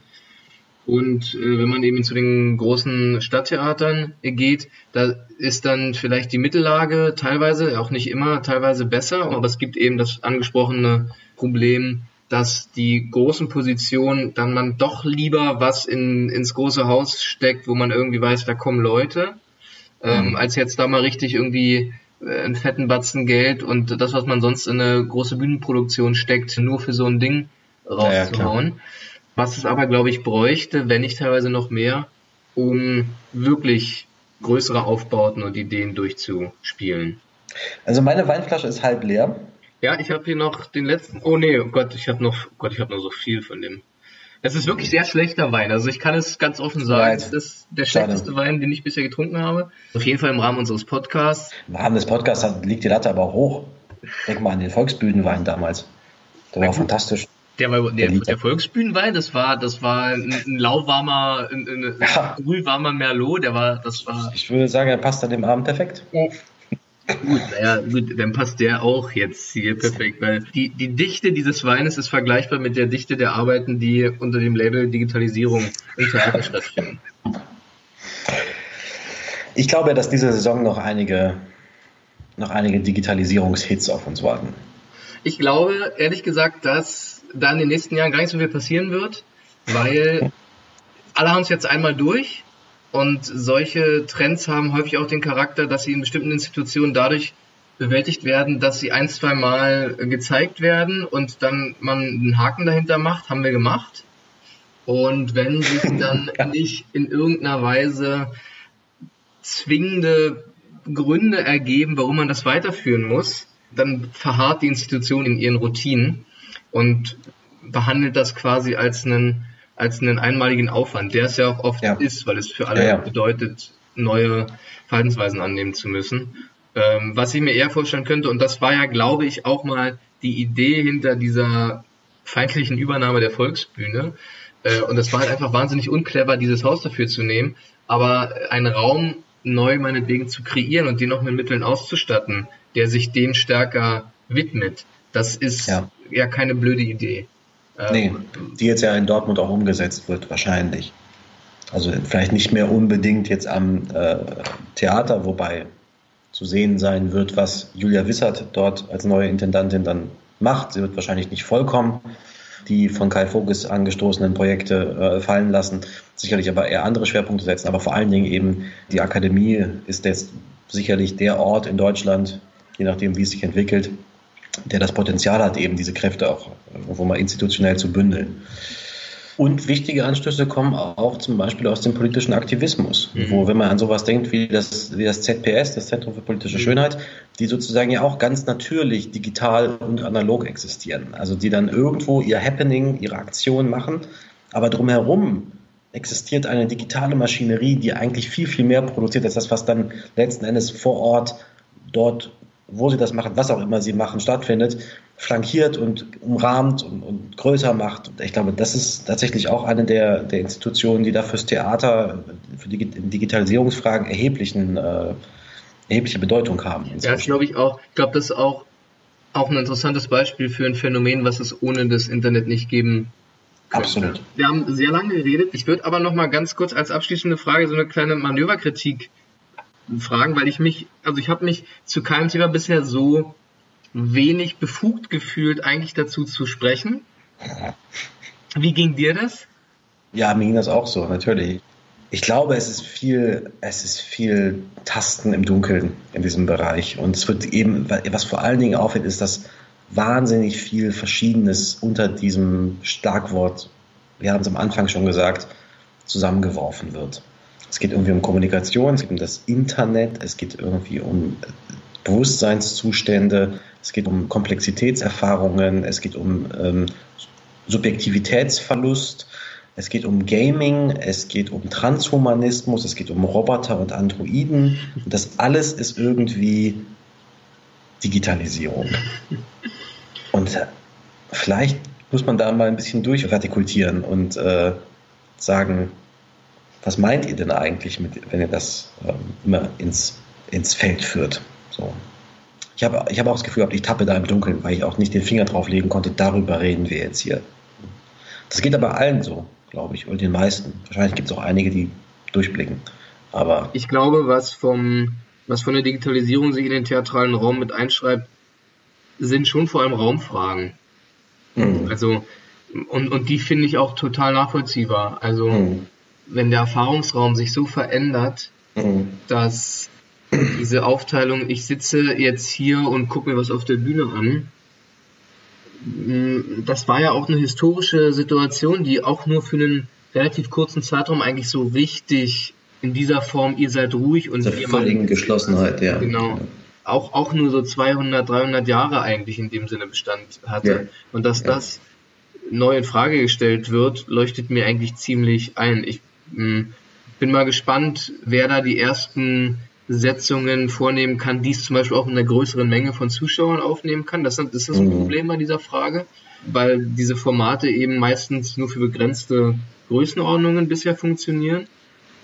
Und äh, wenn man eben zu den großen Stadttheatern geht, da ist dann vielleicht die Mittellage teilweise, auch nicht immer, teilweise besser, aber es gibt eben das angesprochene Problem, dass die großen Positionen dann man doch lieber was in, ins große Haus steckt, wo man irgendwie weiß, da kommen Leute, ähm, mhm. als jetzt da mal richtig irgendwie äh, einen fetten Batzen Geld und das, was man sonst in eine große Bühnenproduktion steckt, nur für so ein Ding rauszuhauen. Ja, was es aber, glaube ich, bräuchte, wenn nicht teilweise noch mehr, um wirklich größere Aufbauten und Ideen durchzuspielen. Also meine Weinflasche ist halb leer. Ja, ich habe hier noch den letzten. Oh nee, oh Gott, ich habe noch, oh Gott, ich habe noch so viel von dem. Es ist wirklich sehr schlechter Wein. Also ich kann es ganz offen sagen. Es ist der schlechteste Wein, den ich bisher getrunken habe. Auf jeden Fall im Rahmen unseres Podcasts. Im Rahmen des Podcasts liegt die Latte aber hoch. Denk mal an den Volksbühnenwein damals. Der war fantastisch. Der, war, der, der, der Volksbühnenwein, das war, das war ein, ein lauwarmer, ein, ein ja. Merlot, der war, das war. Ich würde sagen, er passt an dem Abend perfekt. Gut, naja, gut, dann passt der auch jetzt hier perfekt, weil die, die Dichte dieses Weines ist vergleichbar mit der Dichte der Arbeiten, die unter dem Label Digitalisierung im Theater stattfinden. Ich glaube, dass diese Saison noch einige, noch einige Digitalisierungshits auf uns warten. Ich glaube, ehrlich gesagt, dass da in den nächsten Jahren gar nicht so viel passieren wird, weil alle haben es jetzt einmal durch und solche Trends haben häufig auch den Charakter, dass sie in bestimmten Institutionen dadurch bewältigt werden, dass sie ein, zwei Mal gezeigt werden und dann man einen Haken dahinter macht, haben wir gemacht. Und wenn sich dann nicht in irgendeiner Weise zwingende Gründe ergeben, warum man das weiterführen muss, dann verharrt die Institution in ihren Routinen und behandelt das quasi als einen als einen einmaligen Aufwand, der es ja auch oft ja. ist, weil es für alle ja, bedeutet, neue Verhaltensweisen annehmen zu müssen. Ähm, was ich mir eher vorstellen könnte, und das war ja, glaube ich, auch mal die Idee hinter dieser feindlichen Übernahme der Volksbühne. Äh, und das war halt einfach wahnsinnig unclever, dieses Haus dafür zu nehmen, aber einen Raum neu meinetwegen zu kreieren und den noch mit Mitteln auszustatten, der sich dem stärker widmet. Das ist ja, ja keine blöde Idee. Nee, ähm, die jetzt ja in Dortmund auch umgesetzt wird, wahrscheinlich. Also vielleicht nicht mehr unbedingt jetzt am äh, Theater, wobei zu sehen sein wird, was Julia Wissert dort als neue Intendantin dann macht. Sie wird wahrscheinlich nicht vollkommen die von Kai Voges angestoßenen Projekte äh, fallen lassen, sicherlich aber eher andere Schwerpunkte setzen, aber vor allen Dingen eben die Akademie ist jetzt sicherlich der Ort in Deutschland, je nachdem, wie es sich entwickelt, der das Potenzial hat, eben diese Kräfte auch irgendwo mal institutionell zu bündeln. Und wichtige Anstöße kommen auch zum Beispiel aus dem politischen Aktivismus, mhm. wo, wenn man an sowas denkt wie das, wie das ZPS, das Zentrum für politische mhm. Schönheit, die sozusagen ja auch ganz natürlich digital und analog existieren. Also die dann irgendwo ihr Happening, ihre Aktion machen, aber drumherum existiert eine digitale Maschinerie, die eigentlich viel, viel mehr produziert als das, was dann letzten Endes vor Ort dort wo sie das machen, was auch immer sie machen, stattfindet, flankiert und umrahmt und, und größer macht. Ich glaube, das ist tatsächlich auch eine der, der Institutionen, die da fürs Theater, für die Digitalisierungsfragen erheblichen, äh, erhebliche Bedeutung haben. Ja, das glaube ich auch. Ich glaube, das ist auch, auch ein interessantes Beispiel für ein Phänomen, was es ohne das Internet nicht geben könnte. Absolut. Wir haben sehr lange geredet. Ich würde aber noch mal ganz kurz als abschließende Frage so eine kleine Manöverkritik fragen, weil ich mich, also ich habe mich zu keinem Thema bisher so wenig befugt gefühlt, eigentlich dazu zu sprechen. Wie ging dir das? Ja, mir ging das auch so, natürlich. Ich glaube, es ist viel, es ist viel Tasten im Dunkeln in diesem Bereich. Und es wird eben, was vor allen Dingen auffällt, ist, dass wahnsinnig viel Verschiedenes unter diesem Starkwort, wir haben es am Anfang schon gesagt, zusammengeworfen wird. Es geht irgendwie um Kommunikation, es geht um das Internet, es geht irgendwie um Bewusstseinszustände, es geht um Komplexitätserfahrungen, es geht um ähm, Subjektivitätsverlust, es geht um Gaming, es geht um Transhumanismus, es geht um Roboter und Androiden. Und das alles ist irgendwie Digitalisierung. Und vielleicht muss man da mal ein bisschen durchvertikultieren und äh, sagen, was meint ihr denn eigentlich, mit, wenn ihr das ähm, immer ins, ins Feld führt? So. Ich habe ich hab auch das Gefühl ich tappe da im Dunkeln, weil ich auch nicht den Finger drauf legen konnte, darüber reden wir jetzt hier. Das geht aber allen so, glaube ich, oder den meisten. Wahrscheinlich gibt es auch einige, die durchblicken. Aber ich glaube, was, vom, was von der Digitalisierung sich in den theatralen Raum mit einschreibt, sind schon vor allem Raumfragen. Mhm. Also, und, und die finde ich auch total nachvollziehbar. Also, mhm. Wenn der Erfahrungsraum sich so verändert, mhm. dass diese Aufteilung, ich sitze jetzt hier und gucke mir was auf der Bühne an, das war ja auch eine historische Situation, die auch nur für einen relativ kurzen Zeitraum eigentlich so wichtig in dieser Form, ihr seid ruhig und der völligen Geschlossenheit, ja. Genau. Auch, auch nur so 200, 300 Jahre eigentlich in dem Sinne Bestand hatte. Ja. Und dass ja. das neu in Frage gestellt wird, leuchtet mir eigentlich ziemlich ein. Ich bin mal gespannt, wer da die ersten Setzungen vornehmen kann, die es zum Beispiel auch in einer größeren Menge von Zuschauern aufnehmen kann. Das ist das mhm. Problem bei dieser Frage, weil diese Formate eben meistens nur für begrenzte Größenordnungen bisher funktionieren.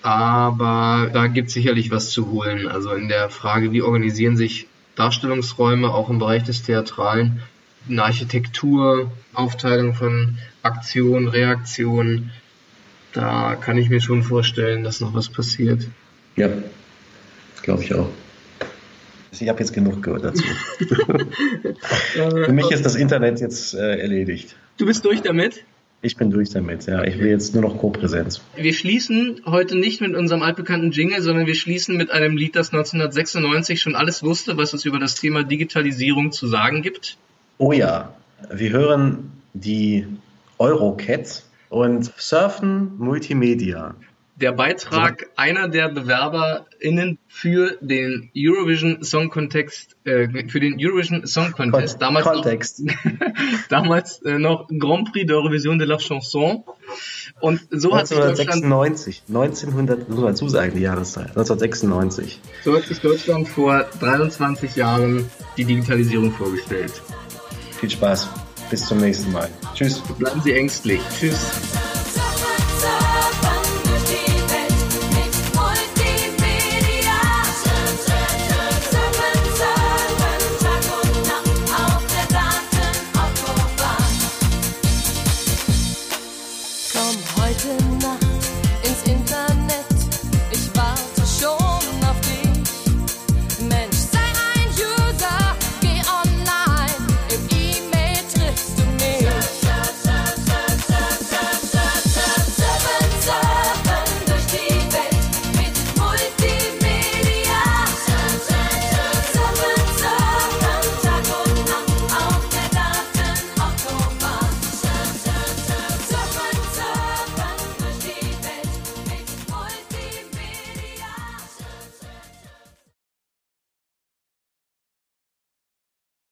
Aber da gibt es sicherlich was zu holen. Also in der Frage, wie organisieren sich Darstellungsräume auch im Bereich des Theatralen, eine Architektur, Aufteilung von Aktion, Reaktion, da kann ich mir schon vorstellen, dass noch was passiert. Ja, glaube ich auch. Ich habe jetzt genug gehört dazu. Für mich ist das Internet jetzt äh, erledigt. Du bist durch damit? Ich bin durch damit, ja. Ich will jetzt nur noch Co-Präsenz. Wir schließen heute nicht mit unserem altbekannten Jingle, sondern wir schließen mit einem Lied, das 1996 schon alles wusste, was es über das Thema Digitalisierung zu sagen gibt. Oh ja, wir hören die Eurocats und surfen Multimedia der Beitrag so. einer der BewerberInnen für den Eurovision Song Contest, äh, für den Eurovision Song Contest, damals Kontext. noch, damals äh, noch Grand Prix d'Eurovision de la Chanson. Und so 1996, hat sich Deutschland, 1900, muss man dazu sagen, die Jahreszeit, 1996. So hat sich Deutschland vor 23 Jahren die Digitalisierung vorgestellt. Viel Spaß. Bis zum nächsten Mal. Tschüss. Bleiben Sie ängstlich. Tschüss.